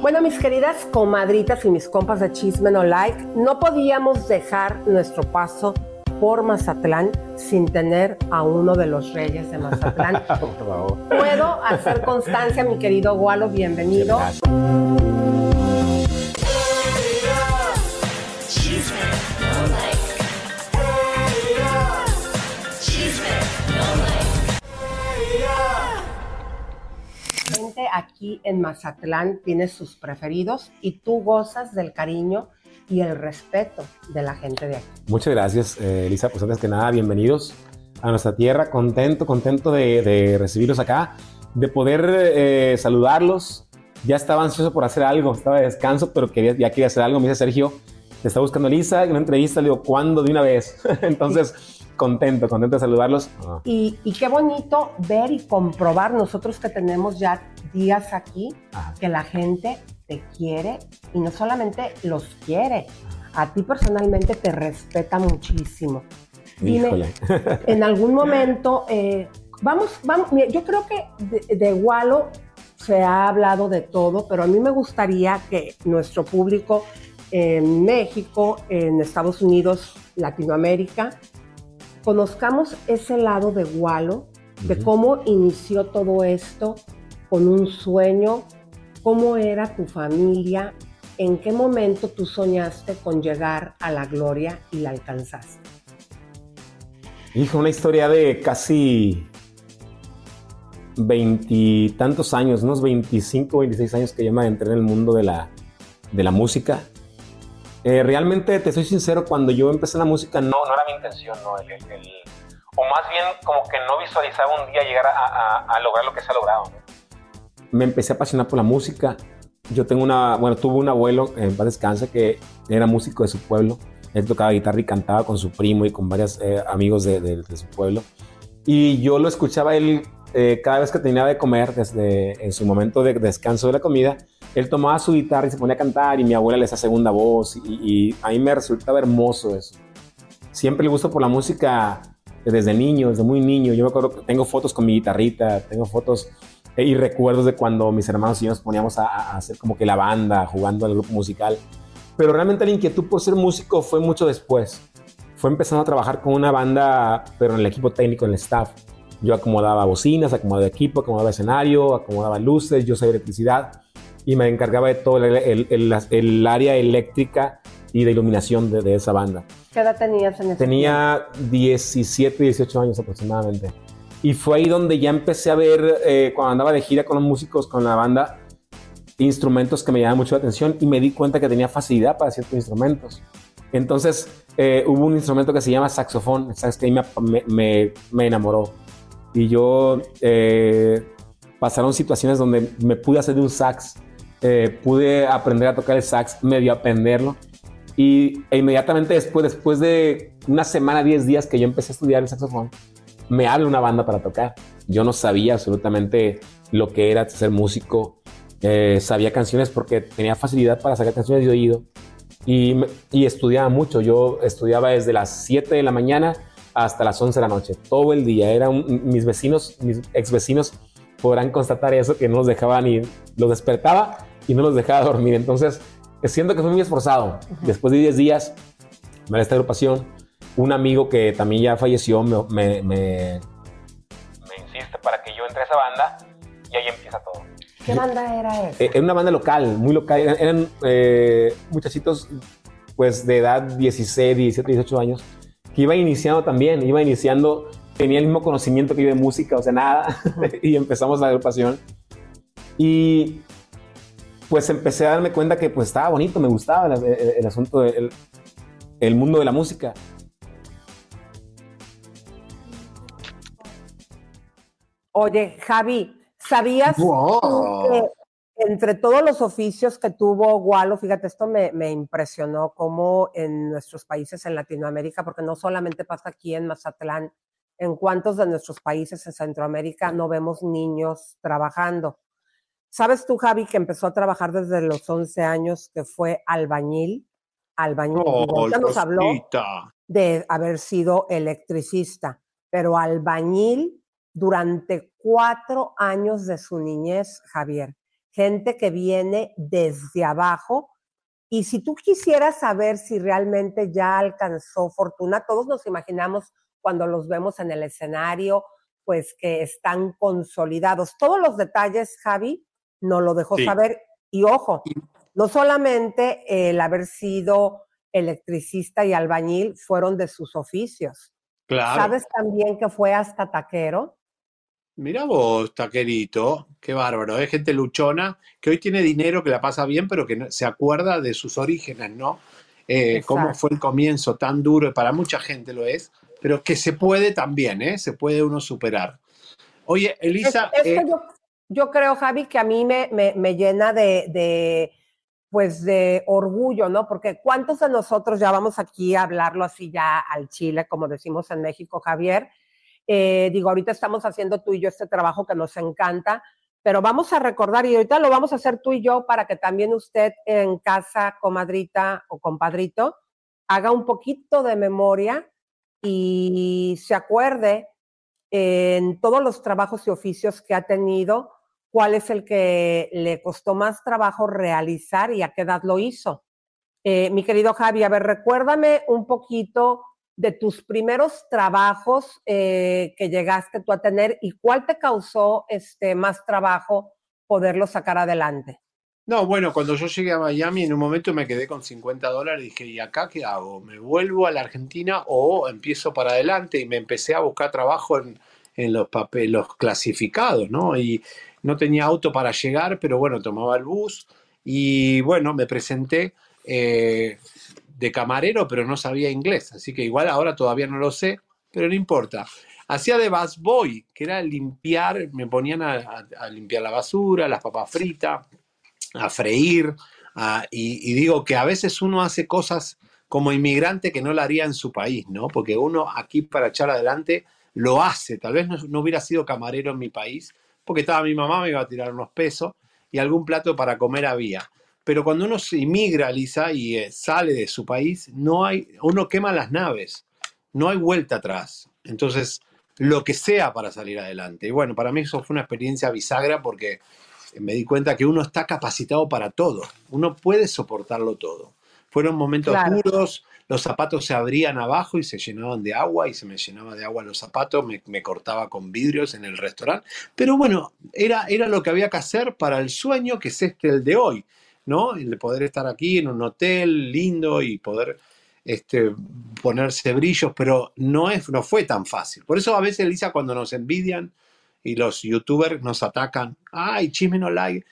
Bueno, mis queridas comadritas y mis compas de Chisme No Like, no podíamos dejar nuestro paso por Mazatlán sin tener a uno de los reyes de Mazatlán. Por favor. Puedo hacer constancia, mi querido Gualo, bienvenido. Aquí en Mazatlán tiene sus preferidos y tú gozas del cariño y el respeto de la gente de aquí. Muchas gracias, eh, Elisa. Pues antes que nada, bienvenidos a nuestra tierra. Contento, contento de, de recibirlos acá, de poder eh, saludarlos. Ya estaba ansioso por hacer algo, estaba de descanso, pero quería, ya quería hacer algo. Me dice Sergio, te está buscando Elisa, en una entrevista. Le digo, ¿cuándo? De una vez. Entonces, contento, contento de saludarlos. Ah, Y, y qué bonito ver y comprobar nosotros que tenemos ya días aquí, que la gente te quiere y no solamente los quiere, a ti personalmente te respeta muchísimo. Dime, Híjole. en algún momento, eh, vamos, vamos, mira, yo creo que de, de Gualo se ha hablado de todo, pero a mí me gustaría que nuestro público en México, en Estados Unidos, Latinoamérica, conozcamos ese lado de Gualo, de cómo inició todo esto con un sueño, cómo era tu familia, en qué momento tú soñaste con llegar a la gloria y la alcanzaste. Hijo, una historia de casi veintitantos años, unos 25, 26 años que ya me entré en el mundo de la, de la música. Eh, realmente, te soy sincero, cuando yo empecé la música no, no era mi intención, no, el- el- el- o más bien como que no visualizaba un día llegar a, lograr lo que se ha logrado. me empecé a apasionar por la música. Yo tengo una, bueno, tuve un abuelo, en paz descanse, que era músico de su pueblo. Él tocaba guitarra y cantaba con su primo y con varios eh, amigos de su pueblo. Y yo lo escuchaba él eh, cada vez que tenía de comer, desde en su momento de descanso de la comida, él tomaba su guitarra y se ponía a cantar y mi abuela le hacía segunda voz y, a mí me resultaba hermoso eso. Siempre el gusto por la música desde niño, desde muy niño. Yo me acuerdo que tengo fotos con mi guitarrita, tengo fotos eh, y recuerdos de cuando mis hermanos y yo nos poníamos a, a hacer como que la banda, jugando al grupo musical. Pero realmente la inquietud por ser músico fue mucho después. Fue empezando a trabajar con una banda, pero en el equipo técnico, en el staff. Yo acomodaba bocinas, acomodaba equipo, acomodaba escenario, acomodaba luces, yo sabía electricidad y me encargaba de todo el, el- el- el área eléctrica y de iluminación de, de esa banda. ¿Qué edad tenías en ese Tenía 17, 18 años aproximadamente. Y fue ahí donde ya empecé a ver, eh, cuando andaba de gira con los músicos, con la banda, instrumentos que me llamaban mucho la atención y me di cuenta que tenía facilidad para ciertos instrumentos. Entonces eh, hubo un instrumento que se llama saxofón, sax que ahí me, me- me- me enamoró. Y yo eh, pasaron situaciones donde me pude hacer de un sax, eh, pude aprender a tocar el sax, medio aprenderlo. Y e inmediatamente después, después de una semana, 10 días que yo empecé a estudiar el saxofón, me habla una banda para tocar. Yo no sabía absolutamente lo que era ser músico. Eh, sabía canciones porque tenía facilidad para sacar canciones de oído. Y, y estudiaba mucho. Yo estudiaba desde las 7 de la mañana hasta las 11 de la noche. Todo el día. Era un- mis vecinos, mis ex vecinos podrán constatar eso, que no los dejaba ni... Los despertaba y no los dejaba dormir. Entonces, siento que fui muy esforzado. Después de 10 días, me da esta agrupación. Un amigo que también ya falleció me, me, me, me insiste para que yo entre a esa banda y ahí empieza todo. ¿Qué banda era esa? Eh, Era una banda local, muy local. Eran, eran, eh, muchachitos pues de edad 16, 17, 18 años que iba iniciando también, iba iniciando, tenía el mismo conocimiento que yo de música, o sea, nada, y empezamos la agrupación. Y pues empecé a darme cuenta que pues estaba bonito, me gustaba el, el- el asunto del el mundo de la música. Oye, Javi, ¿sabías Wow. que entre todos los oficios que tuvo Walo, fíjate, esto me, me impresionó como en nuestros países en Latinoamérica, porque no solamente pasa aquí en Mazatlán, en cuántos de nuestros países en Centroamérica no vemos niños trabajando. ¿Sabes tú, Javi, que empezó a trabajar desde los 11 años, que fue albañil? Albañil. Oh, ahorita nos habló de haber sido electricista, pero albañil durante cuatro años de su niñez, Javier. Gente que viene desde abajo. Y si tú quisieras saber si realmente ya alcanzó fortuna, todos nos imaginamos cuando los vemos en el escenario, pues que están consolidados. Todos los detalles, Javi, nos lo dejó Sí. saber. Y ojo, no solamente el haber sido electricista y albañil fueron de sus oficios. Claro. ¿Sabes también que fue hasta taquero? Mira vos, taquerito, qué bárbaro. Es gente luchona que hoy tiene dinero, que la pasa bien, pero que no- se acuerda de sus orígenes, ¿no? Eh, cómo fue el comienzo tan duro, para mucha gente lo es, pero que se puede también, ¿eh? Se puede uno superar. Oye, Elisa, Es- esto eh, yo, yo creo, Javi, que a mí me, me- me llena de, de, pues de orgullo, ¿no? Porque cuántos de nosotros ya vamos aquí a hablarlo así ya al Chile, como decimos en México, Javier. Eh, digo, ahorita estamos haciendo tú y yo este trabajo que nos encanta, pero vamos a recordar, y ahorita lo vamos a hacer tú y yo para que también usted en casa, comadrita o compadrito, haga un poquito de memoria y se acuerde en todos los trabajos y oficios que ha tenido, cuál es el que le costó más trabajo realizar y a qué edad lo hizo. Eh, mi querido Javi, a ver, recuérdame un poquito de tus primeros trabajos eh, que llegaste tú a tener y cuál te causó este, más trabajo poderlo sacar adelante. No, bueno, cuando yo llegué a Miami, en un momento me quedé con 50 dólares y dije, ¿y acá qué hago? ¿Me vuelvo a la Argentina o empiezo para adelante? Y me empecé a buscar trabajo en, en los papeles, clasificados, ¿no? Y no tenía auto para llegar, pero bueno, tomaba el bus y bueno, me presenté eh, de camarero, pero no sabía inglés, así que igual ahora todavía no lo sé, pero no importa. hacía de busboy, que era limpiar, me ponían a- a limpiar la basura, las papas fritas, a freír, y digo que a veces uno hace cosas como inmigrante que no la haría en su país, ¿no? Porque uno aquí para echar adelante lo hace, tal vez no, no hubiera sido camarero en mi país, porque estaba mi mamá, me iba a tirar unos pesos y algún plato para comer había. Pero cuando uno se inmigra, Lisa, y eh, sale de su país, no hay, uno quema las naves, no hay vuelta atrás. Entonces, lo que sea para salir adelante. Y bueno, para mí eso fue una experiencia bisagra porque me di cuenta que uno está capacitado para todo, uno puede soportarlo todo. Fueron momentos Claro. duros, los zapatos se abrían abajo y se llenaban de agua y se me llenaba de agua los zapatos, me, me cortaba con vidrios en el restaurante. Pero bueno, era, era lo que había que hacer para el sueño que es este, el de hoy, ¿no? El de poder estar aquí en un hotel lindo y poder este, ponerse brillos, pero no, es, no fue tan fácil. Por eso a veces, Lisa, cuando nos envidian y los youtubers nos atacan, ay, chisme no like,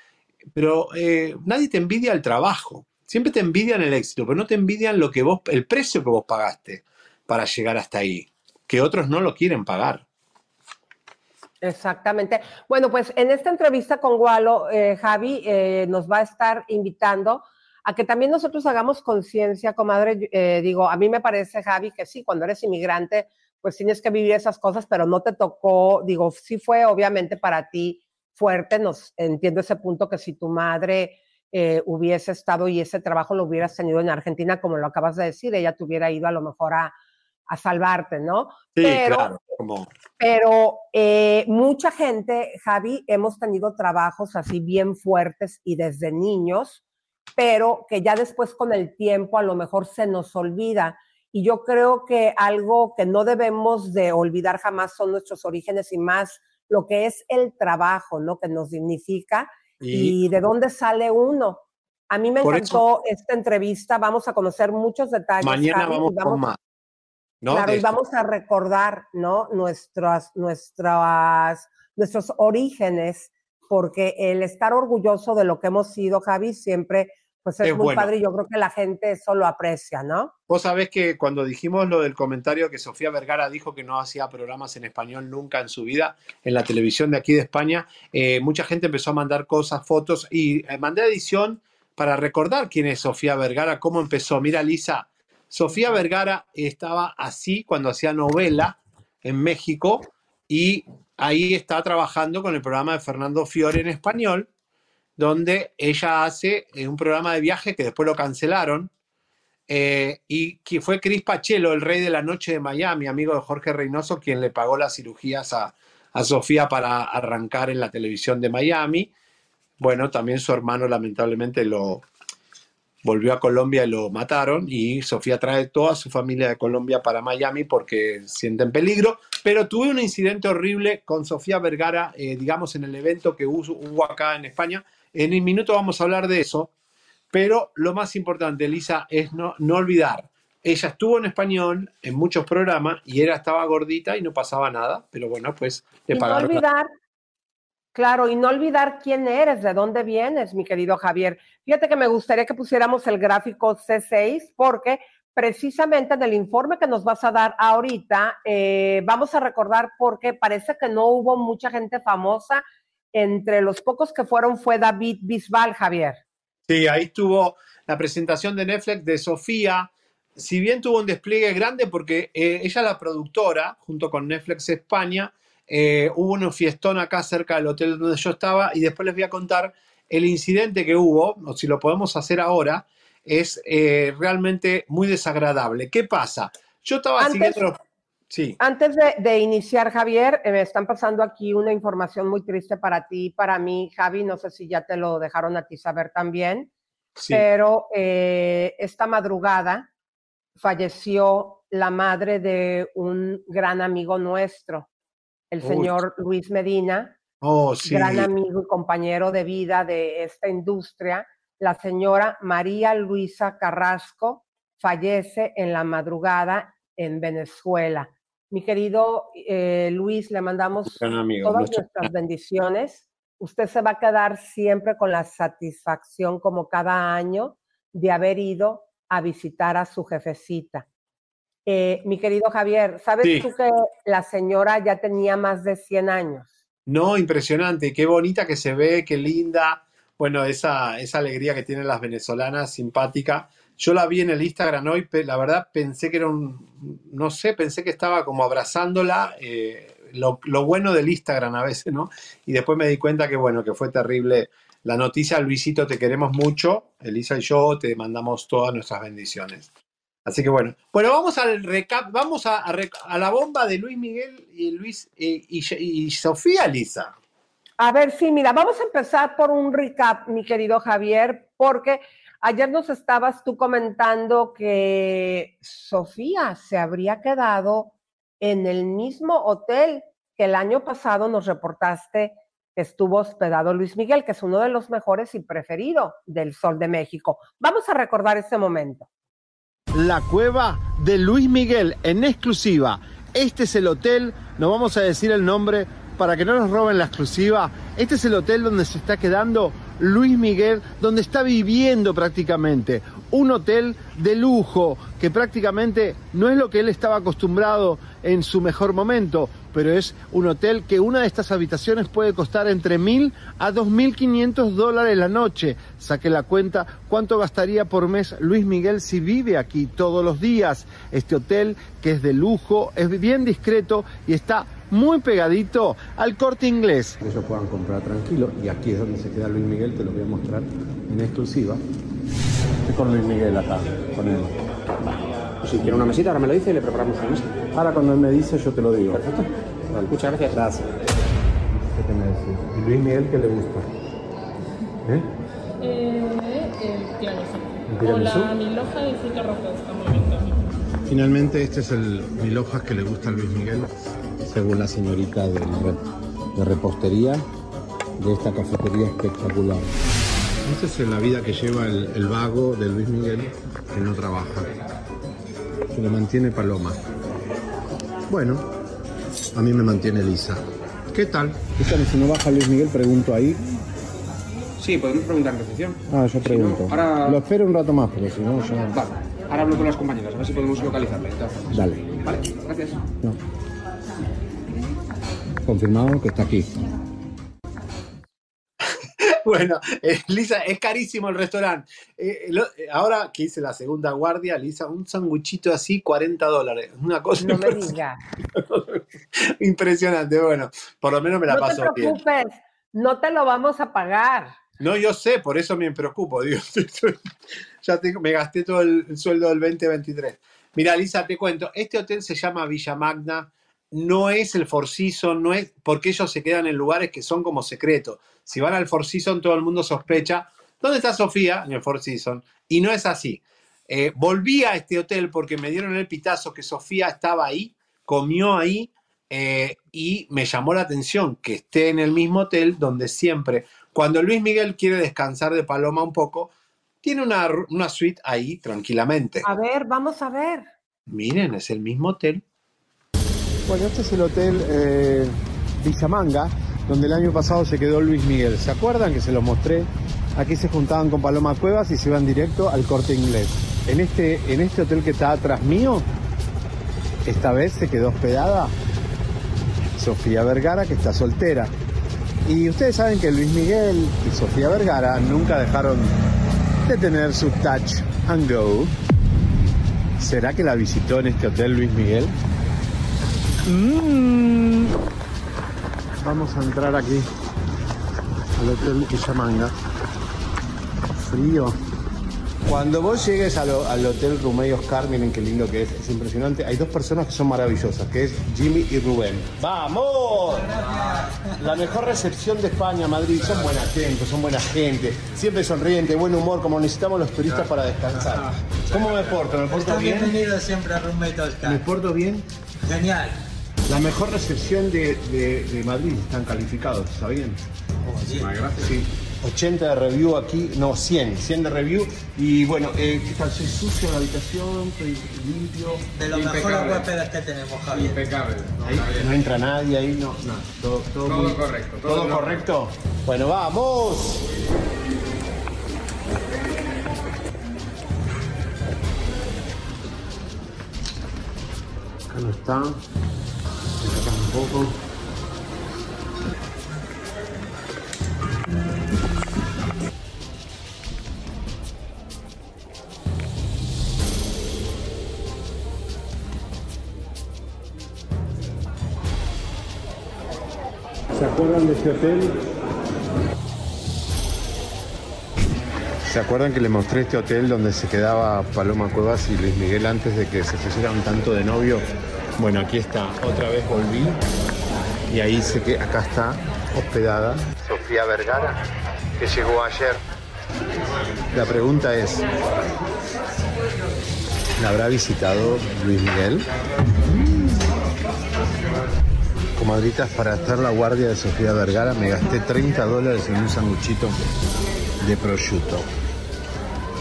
pero eh, nadie te envidia el trabajo. Siempre te envidian el éxito, pero no te envidian lo que vos, el precio que vos pagaste para llegar hasta ahí, que otros no lo quieren pagar. Exactamente. Bueno, pues en esta entrevista con Gualo, eh, Javi eh, nos va a estar invitando a que también nosotros hagamos conciencia, comadre. Eh, digo, a mí me parece, Javi, que sí, cuando eres inmigrante, pues tienes que vivir esas cosas, pero no te tocó, digo, sí fue obviamente para ti fuerte, nos entiendo ese punto que si tu madre eh, hubiese estado y ese trabajo lo hubieras tenido en Argentina, como lo acabas de decir, ella te hubiera ido a lo mejor a, a salvarte, ¿no? Sí, pero, claro, como pero eh, mucha gente, Javi, hemos tenido trabajos así bien fuertes y desde niños, pero que ya después con el tiempo a lo mejor se nos olvida. Y yo creo que algo que no debemos de olvidar jamás son nuestros orígenes y más lo que es el trabajo, ¿no? Que nos dignifica y, Y- de dónde sale uno. A mí me encantó esta entrevista, vamos a conocer muchos detalles. mañana Javi, y vamos con más. ¿no? Claro, y esto. vamos a recordar, ¿no? Nuestras, nuestras, nuestros orígenes, porque el estar orgulloso de lo que hemos sido, Javi, siempre, pues es, Es muy bueno. padre y yo creo que la gente eso lo aprecia, ¿no? Vos sabés que cuando dijimos lo del comentario que Sofía Vergara dijo que no hacía programas en español nunca en su vida en la televisión de aquí de España, eh, mucha gente empezó a mandar cosas, fotos y eh, mandé edición para recordar quién es Sofía Vergara, cómo empezó. Mira, Lisa, Sofía Vergara estaba así cuando hacía novela en México y ahí está trabajando con el programa de Fernando Fiore en español, donde ella hace eh, un programa de viaje que después lo cancelaron eh, y que fue Cris Pachelo, el rey de la noche de Miami, amigo de Jorge Reynoso, quien le pagó las cirugías a, a Sofía para arrancar en la televisión de Miami. Bueno, también su hermano lamentablemente lo volvió a Colombia y lo mataron y Sofía trae toda su familia de Colombia para Miami porque sienten peligro, pero tuve un incidente horrible con Sofía Vergara, eh, digamos, en el evento que hubo, hubo acá en España. En un minuto vamos a hablar de eso, pero lo más importante, Elisa, es no, no olvidar. Ella estuvo en español en muchos programas y ella estaba gordita y no pasaba nada, pero bueno, pues le Y no pagaron. la- olvidar, claro, y no olvidar quién eres, de dónde vienes, mi querido Javier. Fíjate que me gustaría que pusiéramos el gráfico C6 porque precisamente en el informe que nos vas a dar ahorita, eh, vamos a recordar porque parece que no hubo mucha gente famosa. Entre los pocos que fueron fue David Bisbal, Javier. Sí, ahí estuvo la presentación de Netflix de Sofía. Si bien tuvo un despliegue grande, porque eh, ella es la productora, junto con Netflix España, eh, hubo un fiestón acá cerca del hotel donde yo estaba, y después les voy a contar el incidente que hubo, o si lo podemos hacer ahora, es eh, realmente muy desagradable. ¿Qué pasa? Yo estaba Antes- siguiendo. Sí. Antes de, de iniciar, Javier, eh, me están pasando aquí una información muy triste para ti y para mí, Javi. No sé si ya te lo dejaron a ti saber también, Sí. pero eh, esta madrugada falleció la madre de un gran amigo nuestro, el Uy. señor Luis Medina, Oh, sí. gran amigo y compañero de vida de esta industria. La señora María Luisa Carrasco fallece en la madrugada en Venezuela. Mi querido eh, Luis, le mandamos amigo, todas nuestro- nuestras bendiciones. Usted se va a quedar siempre con la satisfacción, como cada año, de haber ido a visitar a su jefecita. Eh, mi querido Javier, ¿sabes Sí. tú que la señora ya tenía más de 100 años? No, impresionante, qué bonita que se ve, qué linda. Bueno, esa, esa alegría que tienen las venezolanas, simpática. Yo la vi en el Instagram hoy, la verdad pensé que era un, no sé, pensé que estaba como abrazándola, eh, lo, lo bueno del Instagram a veces, ¿no? Y después me di cuenta que, bueno, que fue terrible la noticia. Luisito, te queremos mucho. Elisa y yo te mandamos todas nuestras bendiciones. Así que bueno, bueno, vamos al recap, vamos a, a la bomba de Luis Miguel y Luis eh, y, y Sofía Lisa. A ver, sí, mira, vamos a empezar por un recap, mi querido Javier, porque ayer nos estabas tú comentando que Sofía se habría quedado en el mismo hotel que el año pasado nos reportaste que estuvo hospedado Luis Miguel, que es uno de los mejores y preferido del Sol de México. Vamos a recordar ese momento. La cueva de Luis Miguel en exclusiva. Este es el hotel, no vamos a decir el nombre para que no nos roben la exclusiva. Este es el hotel donde se está quedando Luis Miguel, donde está viviendo prácticamente. Un hotel de lujo que prácticamente no es lo que él estaba acostumbrado en su mejor momento, pero es un hotel que una de estas habitaciones puede costar entre mil a dos mil quinientos dólares la noche. Saque la cuenta cuánto gastaría por mes Luis Miguel si vive aquí todos los días. Este hotel que es de lujo, es bien discreto y está muy pegadito al corte inglés. Que ellos puedan comprar tranquilo. Y aquí es donde se queda Luis Miguel, te lo voy a mostrar en exclusiva. Estoy con Luis Miguel acá, con él. Si quiere una mesita, ahora me lo dice y le preparamos una mesa. Ahora cuando él me dice, yo te lo digo. Perfecto. Muchas gracias. Gracias. ¿Qué te me decís? ¿Y Luis Miguel qué le gusta? ¿Eh? Eh, el tiramisú. ¿El tiramisú? O la milhoja rojos, está muy bien también. Finalmente, este es el mil hojas que le gusta a Luis Miguel, según la señorita rep- de repostería de esta cafetería espectacular. Esta es la vida que lleva el, el vago de Luis Miguel, que no trabaja, que lo mantiene Paloma. Bueno, a mí me mantiene Lisa. ¿Qué tal? Si no baja Luis Miguel, pregunto ahí. Sí, podemos preguntar en recepción. Ah, yo pregunto. ahora- Lo espero un rato más, porque si no ya... Vale. Ahora hablo con las compañeras, a ver si podemos localizarle. de formas. Dale. Vale, gracias. No. Confirmado que está aquí. Bueno, eh, Lisa, es carísimo el restaurante. Eh, lo- eh, ahora que hice la segunda guardia, Lisa, un sanguichito así, 40 dólares. Una cosa No me impresionante. digas. impresionante. Bueno, por lo menos me la No te paso bien. preocupes, no te lo vamos a pagar. No, yo sé, por eso me preocupo. Digo, ya tengo, me gasté todo el, el sueldo del 2023. Mira, Lisa, te cuento, este hotel se llama Villa Magna, no es el Four no es, porque ellos se quedan en lugares que son como secretos. Si van al Four Seasons, todo el mundo sospecha, ¿dónde está Sofía? En el Four Seasons. Y no es así. Eh, volví a este hotel porque me dieron el pitazo que Sofía estaba ahí, comió ahí, eh, y me llamó la atención que esté en el mismo hotel donde siempre, cuando Luis Miguel quiere descansar de Paloma un poco, tiene una, una suite ahí tranquilamente. A ver, vamos a ver. Miren, es el mismo hotel. Bueno, este es el hotel eh, donde el año pasado se quedó Luis Miguel. ¿Se acuerdan que se los mostré? Aquí se juntaban con Paloma Cuevas y se iban directo al corte inglés. En este, en este hotel que está atrás mío, esta vez se quedó hospedada Sofía Vergara, que está soltera. Y ustedes saben que Luis Miguel y Sofía Vergara nunca dejaron de tener su touch and go. ¿Será que la visitó en este hotel Luis Miguel? Mm. Vamos a entrar aquí al hotel Villamanga. Frío. Cuando vos llegues al, al hotel Rumey Oscar, miren qué lindo que es, es impresionante. Hay dos personas que son maravillosas, que es Jimmy y Rubén. ¡Vamos! La mejor recepción de España, Madrid. Son buena gente, son buena gente. Siempre sonriente, buen humor, como necesitamos los turistas para descansar. ¿Cómo me porto? ¿Me porto bien? bienvenido siempre a ¿Me Oscar. porto bien? Genial. La mejor recepción de, de- de Madrid están calificados, ¿sabían? Muchísimas gracias. Sí. 80 de review aquí, no, 100, 100 de review. Y bueno, eh, ¿qué tal? ¿Soy sucio la habitación? ¿Estoy limpio? De los mejores huéspedes que tenemos, Javier. Impecable. Ahí, no entra nadie ahí, no, no. Todo, todo, Todo muy- correcto, ¿Todo, todo correcto? Bueno, vamos. Acá no está. ¿Se acuerdan de este hotel? ¿Se acuerdan que les mostré este hotel donde se quedaba Paloma Cuevas y Luis Miguel antes de que se pusieran tanto de novio? Bueno, aquí está, otra vez volví y ahí sé que acá está hospedada Sofía Vergara, que llegó ayer. La pregunta es, ¿la habrá visitado Luis Miguel? Comadritas, para estar la guardia de Sofía Vergara me gasté 30 dólares en un sanguchito de prosciutto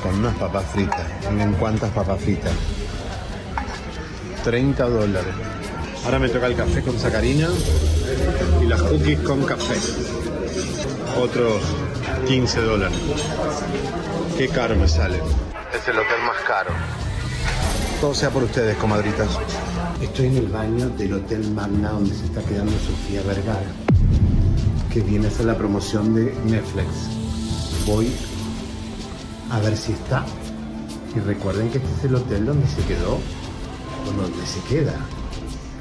con unas papas fritas. Miren cuántas papas fritas. 30 dólares. Ahora me toca el café con sacarina y las cookies con café. Otros 15 dólares. Qué caro me sale. Es el hotel más caro. Todo sea por ustedes, comadritas. Estoy en el baño del Hotel Magna donde se está quedando Sofía Vergara, que viene a hacer la promoción de Netflix. Voy a ver si está. Y recuerden que este es el hotel donde se quedó, o donde se queda,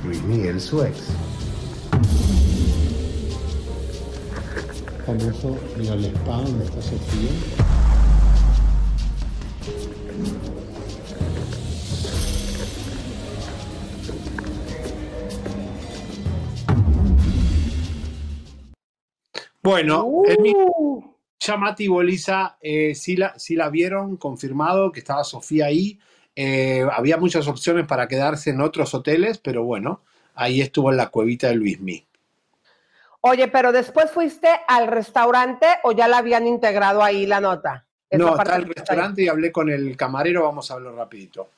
Luis Miguel, su ex. Famoso, mira el spa donde está Sofía. Bueno, el mismo llamativo, Lisa, eh, sí, la, sí la vieron, confirmado que estaba Sofía ahí. Eh, había muchas opciones para quedarse en otros hoteles, pero bueno, ahí estuvo en la cuevita de Luismi. Oye, pero después fuiste al restaurante o ya la habían integrado ahí la nota. No, está el restaurante y hablé con el camarero, vamos a hablar rapidito.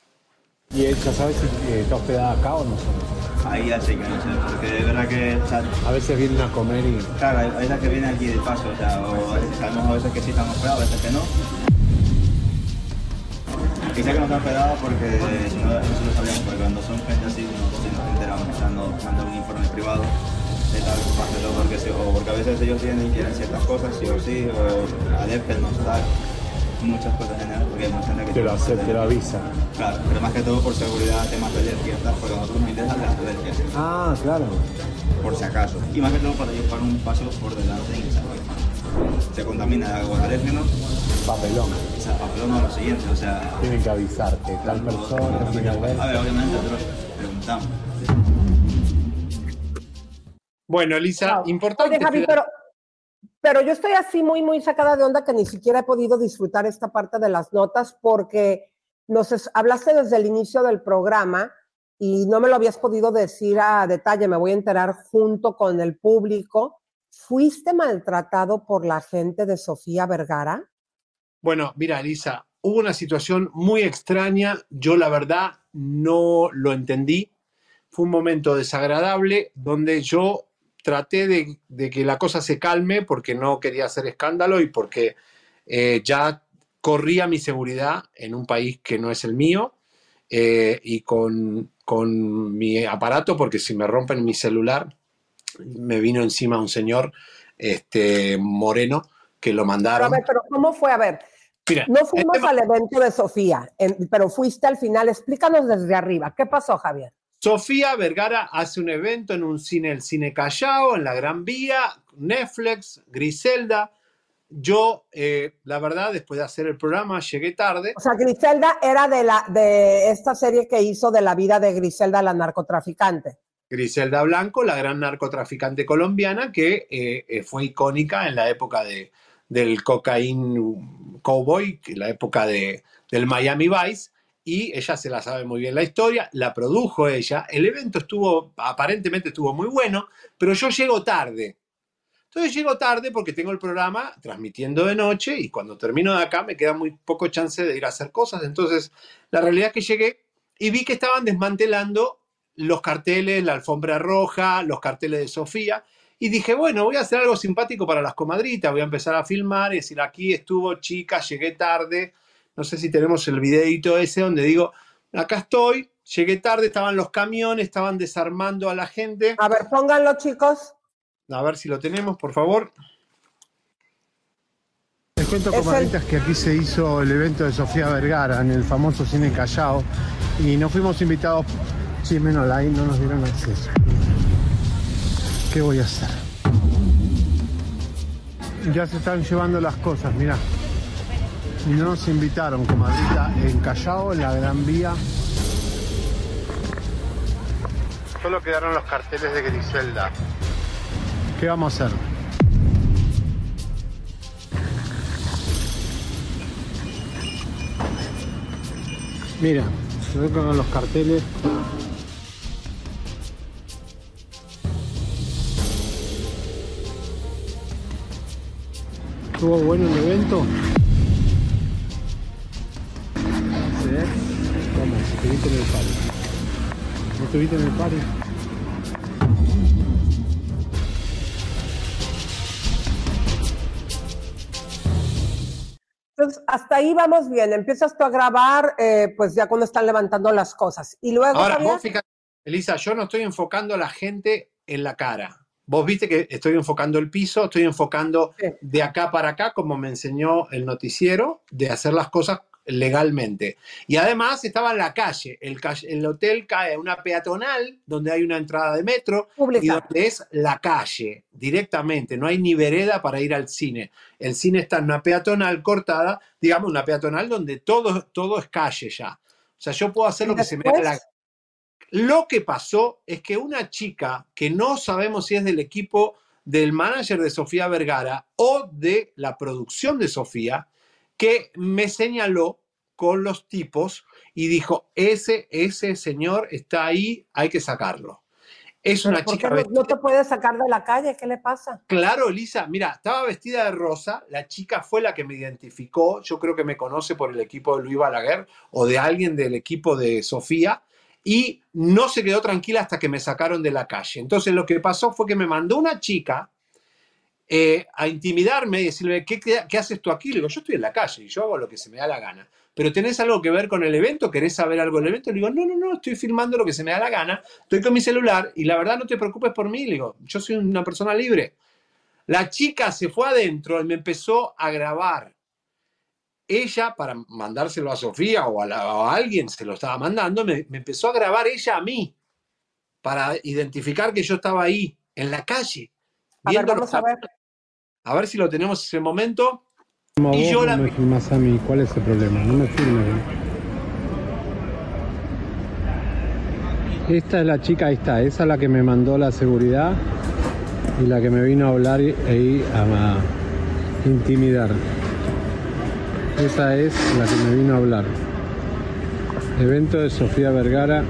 ¿Y él ya sabe si eh, está hospedada acá o no Ahí ya sé que no sé, porque de verdad que, o sea, A veces vienen a comer y... claro, hay veces que viene aquí de paso, o sea, o a veces, sabemos a veces que sí están hospedados, a veces que no. Quizá que no están hospedados porque si no, eso lo sabíamos, porque cuando son gente así, no, sí nos enteramos, sea, nos mandan un informe privado de tal, pásenlo, porque, sí, o porque a veces ellos tienen y quieren ciertas cosas, sí o sí, o alérgenos, tal, muchas cosas generales, porque hay mucha gente que Te lo tiene hace, te lo avisa. Claro, pero más que todo por seguridad, temas de alergias, tal, porque nosotros nos interesan las alergias. Ah, claro. Por si acaso. Y más que todo para ellos para un paso por delante y saber. Se contamina algo de alérgeno. Papelón. O sea, papelón no lo siguiente, o sea. Tienen que avisarte, tal persona, tiene A ver, obviamente nosotros preguntamos. Bueno, Lisa, importante. Oye, Javi, pero, pero yo estoy así muy, muy sacada de onda que ni siquiera he podido disfrutar esta parte de las notas porque nos es- hablaste desde el inicio del programa y no me lo habías podido decir a detalle, me voy a enterar junto con el público. ¿Fuiste maltratado por la gente de Sofía Vergara? Bueno, mira, Elisa, hubo una situación muy extraña. Yo, la verdad, no lo entendí. Fue un momento desagradable donde yo traté de, que la cosa se calme porque no quería hacer escándalo y porque eh, ya corría mi seguridad en un país que no es el mío eh, y con, con mi aparato, porque si me rompen mi celular, me vino encima un señor este, moreno que lo Pero, a mandaron. ver, pero ¿cómo fue? A ver, Mira, no fuimos al evento de Sofía, en- pero fuiste al final. Explícanos desde arriba. ¿Qué pasó, Javier? Sofía Vergara hace un evento en un cine, el Cine Callao, en la Gran Vía, Netflix, Griselda. Yo, eh, la verdad, después de hacer el programa, llegué tarde. O sea, Griselda era de, la, de esta serie que hizo de la vida de Griselda, la narcotraficante. Griselda Blanco, la gran narcotraficante colombiana que eh, eh, fue icónica en la época de, del cocaín cowboy, que la época de, del Miami Vice, y ella se la sabe muy bien la historia, la produjo ella, el evento estuvo, aparentemente estuvo muy bueno, pero yo llego tarde. Entonces llego tarde porque tengo el programa transmitiendo de noche y cuando termino de acá me queda muy poco chance de ir a hacer cosas. Entonces, la realidad es que llegué y vi que estaban desmantelando los carteles, la alfombra roja, los carteles de Sofía. Y dije, bueno, voy a hacer algo simpático para las comadritas, voy a empezar a filmar y decir, aquí estuvo chica, llegué tarde. No sé si tenemos el videito ese donde digo, acá estoy, Llegué tarde, estaban los camiones, estaban desarmando a la gente. A ver, pónganlo, chicos. A ver si lo tenemos, por favor. Les cuento, Es el- comadritas, que aquí se hizo el evento de Sofía Vergara en el famoso cine Callao y nos fuimos invitados. Menos online, no nos dieron acceso. ¿Qué voy a hacer? Ya se están llevando las cosas, mirá. No nos invitaron, comadrita, en Callao, en la Gran Vía. Solo quedaron los carteles de Griselda. ¿Qué vamos a hacer? Mira, se ven con los carteles. ¿Estuvo bueno el evento? Sí. ¿Cómo? ¿Estuviste en el party? ¿No estuviste en el party? Entonces, hasta ahí vamos bien. Empiezas tú a grabar, eh, pues ya cuando están levantando las cosas. Y luego, Ahora, Javier, vos fíjate, Elisa, yo no estoy enfocando a la gente en la cara. Vos viste que estoy enfocando el piso, estoy enfocando de acá para acá, como me enseñó el noticiero, de hacer las cosas legalmente. Y además estaba en la calle. El, el hotel cae una peatonal donde hay una entrada de metro y donde es la calle directamente. No hay ni vereda para ir al cine. El cine está en una peatonal cortada, digamos, una peatonal donde todo, todo es calle ya. O sea, yo puedo hacer lo que se me da la? Lo que pasó es que una chica que no sabemos si es del equipo del manager de Sofía Vergara o de la producción de Sofía, que me señaló con los tipos y dijo, ese, ese señor está ahí, hay que sacarlo. Es una ¿por qué chica no, no te puedes sacar de la calle? ¿Qué le pasa? Claro, Elisa, mira, estaba vestida de rosa, la chica fue la que me identificó, yo creo que me conoce por el equipo de Luis Balaguer o de alguien del equipo de Sofía, y no se quedó tranquila hasta que me sacaron de la calle. Entonces lo que pasó fue que me mandó una chica eh, a intimidarme y decirle, ¿qué, qué, qué haces tú aquí? Le digo, yo estoy en la calle y yo hago lo que se me da la gana. Pero ¿tenés algo que ver con el evento? ¿Querés saber algo del evento? Le digo, no, no, no, estoy filmando lo que se me da la gana, estoy con mi celular y la verdad no te preocupes por mí. Le digo, yo soy una persona libre. La chica se fue adentro y me empezó a grabar. Ella, para mandárselo a Sofía o a, la- o a alguien, se lo estaba mandando, me, me empezó a grabar ella a mí para identificar que yo estaba ahí, en la calle. A ver, vamos a ver. A ver si lo tenemos ese momento. Como Y vos yo no me filmás a mí, ¿cuál es el problema? No me filmes. Esta es la chica, ahí está, esa es la que me mandó la seguridad y la que me vino a hablar y- e a intimidar. Esa es la que me vino a hablar. Evento de Sofía Vergara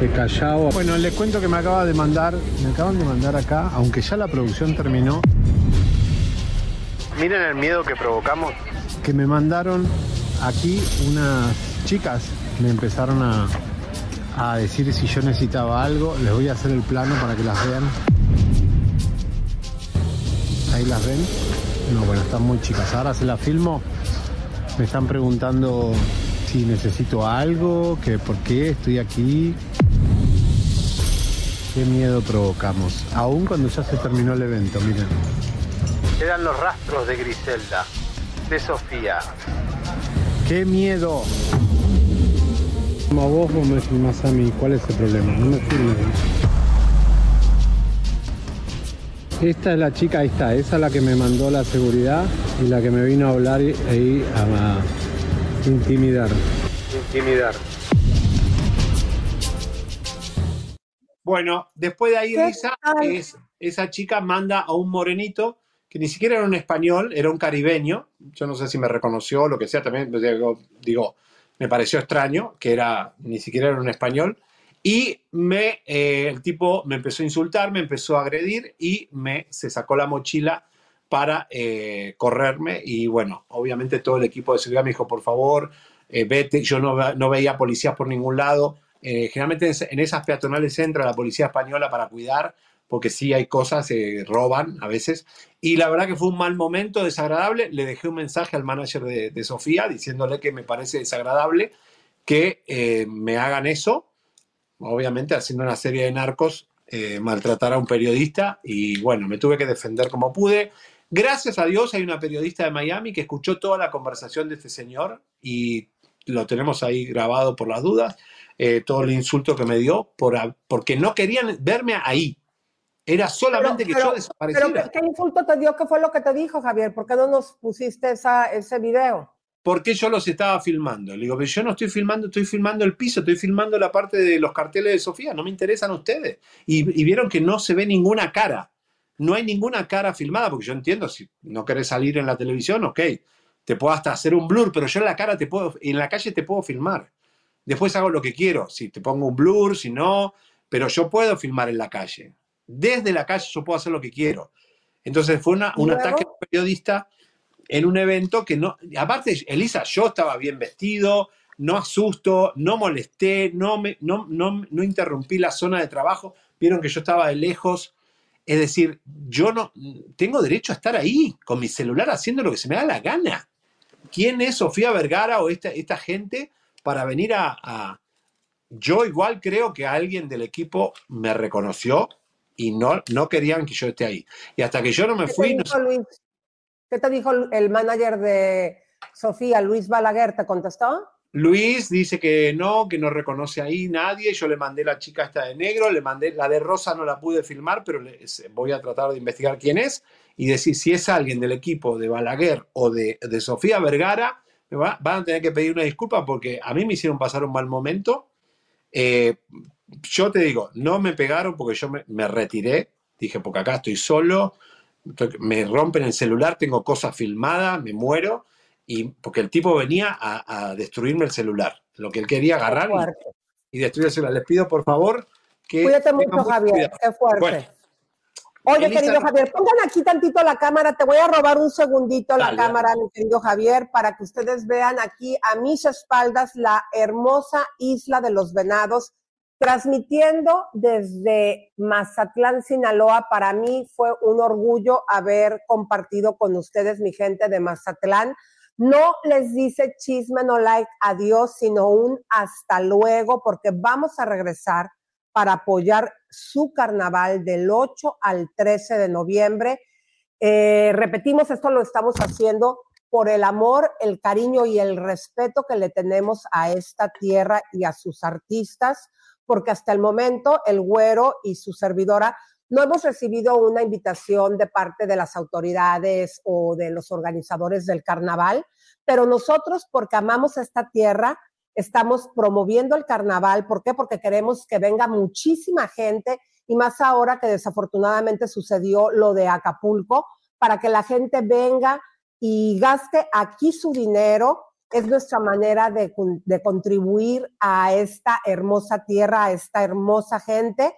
de Callao. Bueno, les cuento que me acaba de mandar, me acaban de mandar acá, aunque ya la producción terminó. Miren el miedo que provocamos. Que me mandaron aquí unas chicas, me empezaron a, a decir si yo necesitaba algo. Les voy a hacer el plano para que las vean. Ahí las ven. No, bueno, están muy chicas. Ahora se las filmo. Me están preguntando si necesito algo, que por qué estoy aquí. Qué miedo provocamos. Aún cuando ya se terminó el evento, miren. Quedan los rastros de Griselda, de Sofía. ¡Qué miedo! Como vos, vos me filmás a mí, ¿cuál es el problema? No me filmes. Esta es la chica, ahí está, esa es la que me mandó la seguridad y la que me vino a hablar y- e a, a intimidar. Intimidar. Bueno, después de ahí, esa chica manda a un morenito que ni siquiera era un español, era un caribeño. Yo no sé si me reconoció o lo que sea, también pues, digo, digo, me pareció extraño que era ni siquiera era un español. Y me, eh, el tipo me empezó a insultar, me empezó a agredir y me se sacó la mochila para eh, correrme. Y bueno, obviamente todo el equipo de seguridad me dijo, por favor, eh, vete. Yo no, no veía policías por ningún lado. Generalmente en- esas peatonales entra la policía española para cuidar, porque sí hay cosas, se roban a veces. Y la verdad que fue un mal momento, desagradable. Le dejé un mensaje al manager de, Sofía diciéndole que me parece desagradable que me hagan eso obviamente haciendo una serie de narcos, eh, maltratar a un periodista y bueno, me tuve que defender como pude. Gracias a Dios hay una periodista de Miami que escuchó toda la conversación de este señor y lo tenemos ahí grabado por las dudas, eh, todo el insulto que me dio por, porque no querían verme ahí. Era solamente que yo desapareciera. pero ¿qué, qué insulto te dio? ¿Qué fue lo que te dijo, Javier? ¿Por qué no nos pusiste esa, ese video? ¿Por qué yo los estaba filmando? Le digo, pero yo no estoy filmando, estoy filmando el piso, estoy filmando la parte de los carteles de Sofía, no me interesan ustedes. Y, y vieron que no se ve ninguna cara. No hay ninguna cara filmada, porque yo entiendo, si no querés salir en la televisión, ok, te puedo hasta hacer un blur, pero yo en la cara te puedo, en la calle te puedo filmar. Después hago lo que quiero, si te pongo un blur, si no, pero yo puedo filmar en la calle. Desde la calle yo puedo hacer lo que quiero. Entonces fue una- un Luego- ataque periodista en un evento que no, aparte, Elisa, yo estaba bien vestido, no asusto, no molesté, no, me, no, no, no interrumpí la zona de trabajo, vieron que yo estaba de lejos. Es decir, yo no tengo derecho a estar ahí con mi celular haciendo lo que se me da la gana. ¿Quién es Sofía Vergara o esta, esta gente para venir a, a- Yo igual creo que alguien del equipo me reconoció y no, no querían que yo esté ahí. Y hasta que yo no me ¿Qué fui, no Luis? ¿Qué te dijo el manager de Sofía, Luis Balaguer? ¿Te contestó? Luis dice que no, que no reconoce ahí nadie. Yo le mandé la chica esta de negro, le mandé la de rosa, no la pude filmar, pero voy a tratar de investigar quién es y decir si es alguien del equipo de Balaguer o de, Sofía Vergara, van a tener que pedir una disculpa porque a mí me hicieron pasar un mal momento. Eh, yo te digo, no me pegaron porque yo me, me retiré. Dije, porque acá estoy solo, me rompen el celular, tengo cosas filmadas, me muero. Y porque el tipo venía a, a destruirme el celular. Lo que él quería agarrar y- y, destruir el celular. Les pido, por favor, que. Cuídate mucho, Javier. cuidado. Qué fuerte. Bueno, Oye, querido Javier, pongan aquí tantito la cámara. Te voy a robar un segundito la Dale, cámara, mi querido Javier, para que ustedes vean aquí a mis espaldas la hermosa isla de los Venados, transmitiendo desde Mazatlán, Sinaloa. Para mí fue un orgullo haber compartido con ustedes, mi gente de Mazatlán. No les dice chisme no like adiós, sino un hasta luego, porque vamos a regresar para apoyar su carnaval del 8 al 13 de noviembre. Eh, repetimos, esto lo estamos haciendo por el amor, el cariño y el respeto que le tenemos a esta tierra y a sus artistas, porque hasta el momento el güero y su servidora no hemos recibido una invitación de parte de las autoridades o de los organizadores del carnaval, pero nosotros, porque amamos esta tierra, estamos promoviendo el carnaval. ¿Por qué? Porque queremos que venga muchísima gente y más ahora que desafortunadamente sucedió lo de Acapulco, para que la gente venga y gaste aquí su dinero. Es nuestra manera de, de contribuir a esta hermosa tierra, a esta hermosa gente.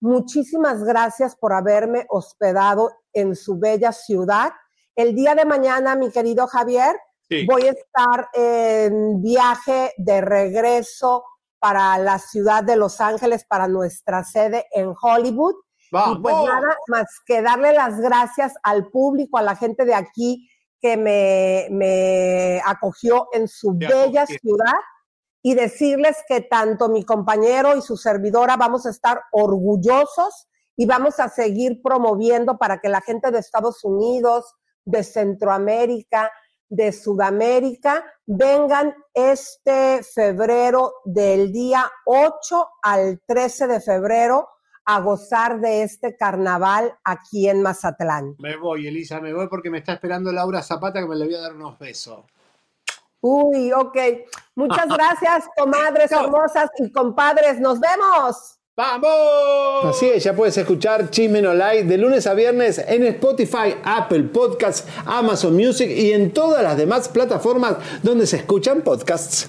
Muchísimas gracias por haberme hospedado en su bella ciudad. El día de mañana, mi querido Javier, Sí. voy a estar en viaje de regreso para la ciudad de Los Ángeles, para nuestra sede en Hollywood. Y pues ¡Vamos! nada más que darle las gracias al público, a la gente de aquí que me, me acogió en su bella ciudad y decirles que tanto mi compañero y su servidora vamos a estar orgullosos y vamos a seguir promoviendo para que la gente de Estados Unidos, de Centroamérica, de Sudamérica vengan este febrero del día 8 al 13 de febrero a gozar de este carnaval aquí en Mazatlán. Me voy, Elisa, me voy porque me está esperando Laura Zapata que me le voy a dar unos besos. Uy, ok. Muchas gracias, comadres hermosas y compadres. Nos vemos. ¡Vamos! Así es, ya puedes escuchar Chisme No Like de lunes a viernes en Spotify, Apple Podcasts, Amazon Music y en todas las demás plataformas donde se escuchan podcasts.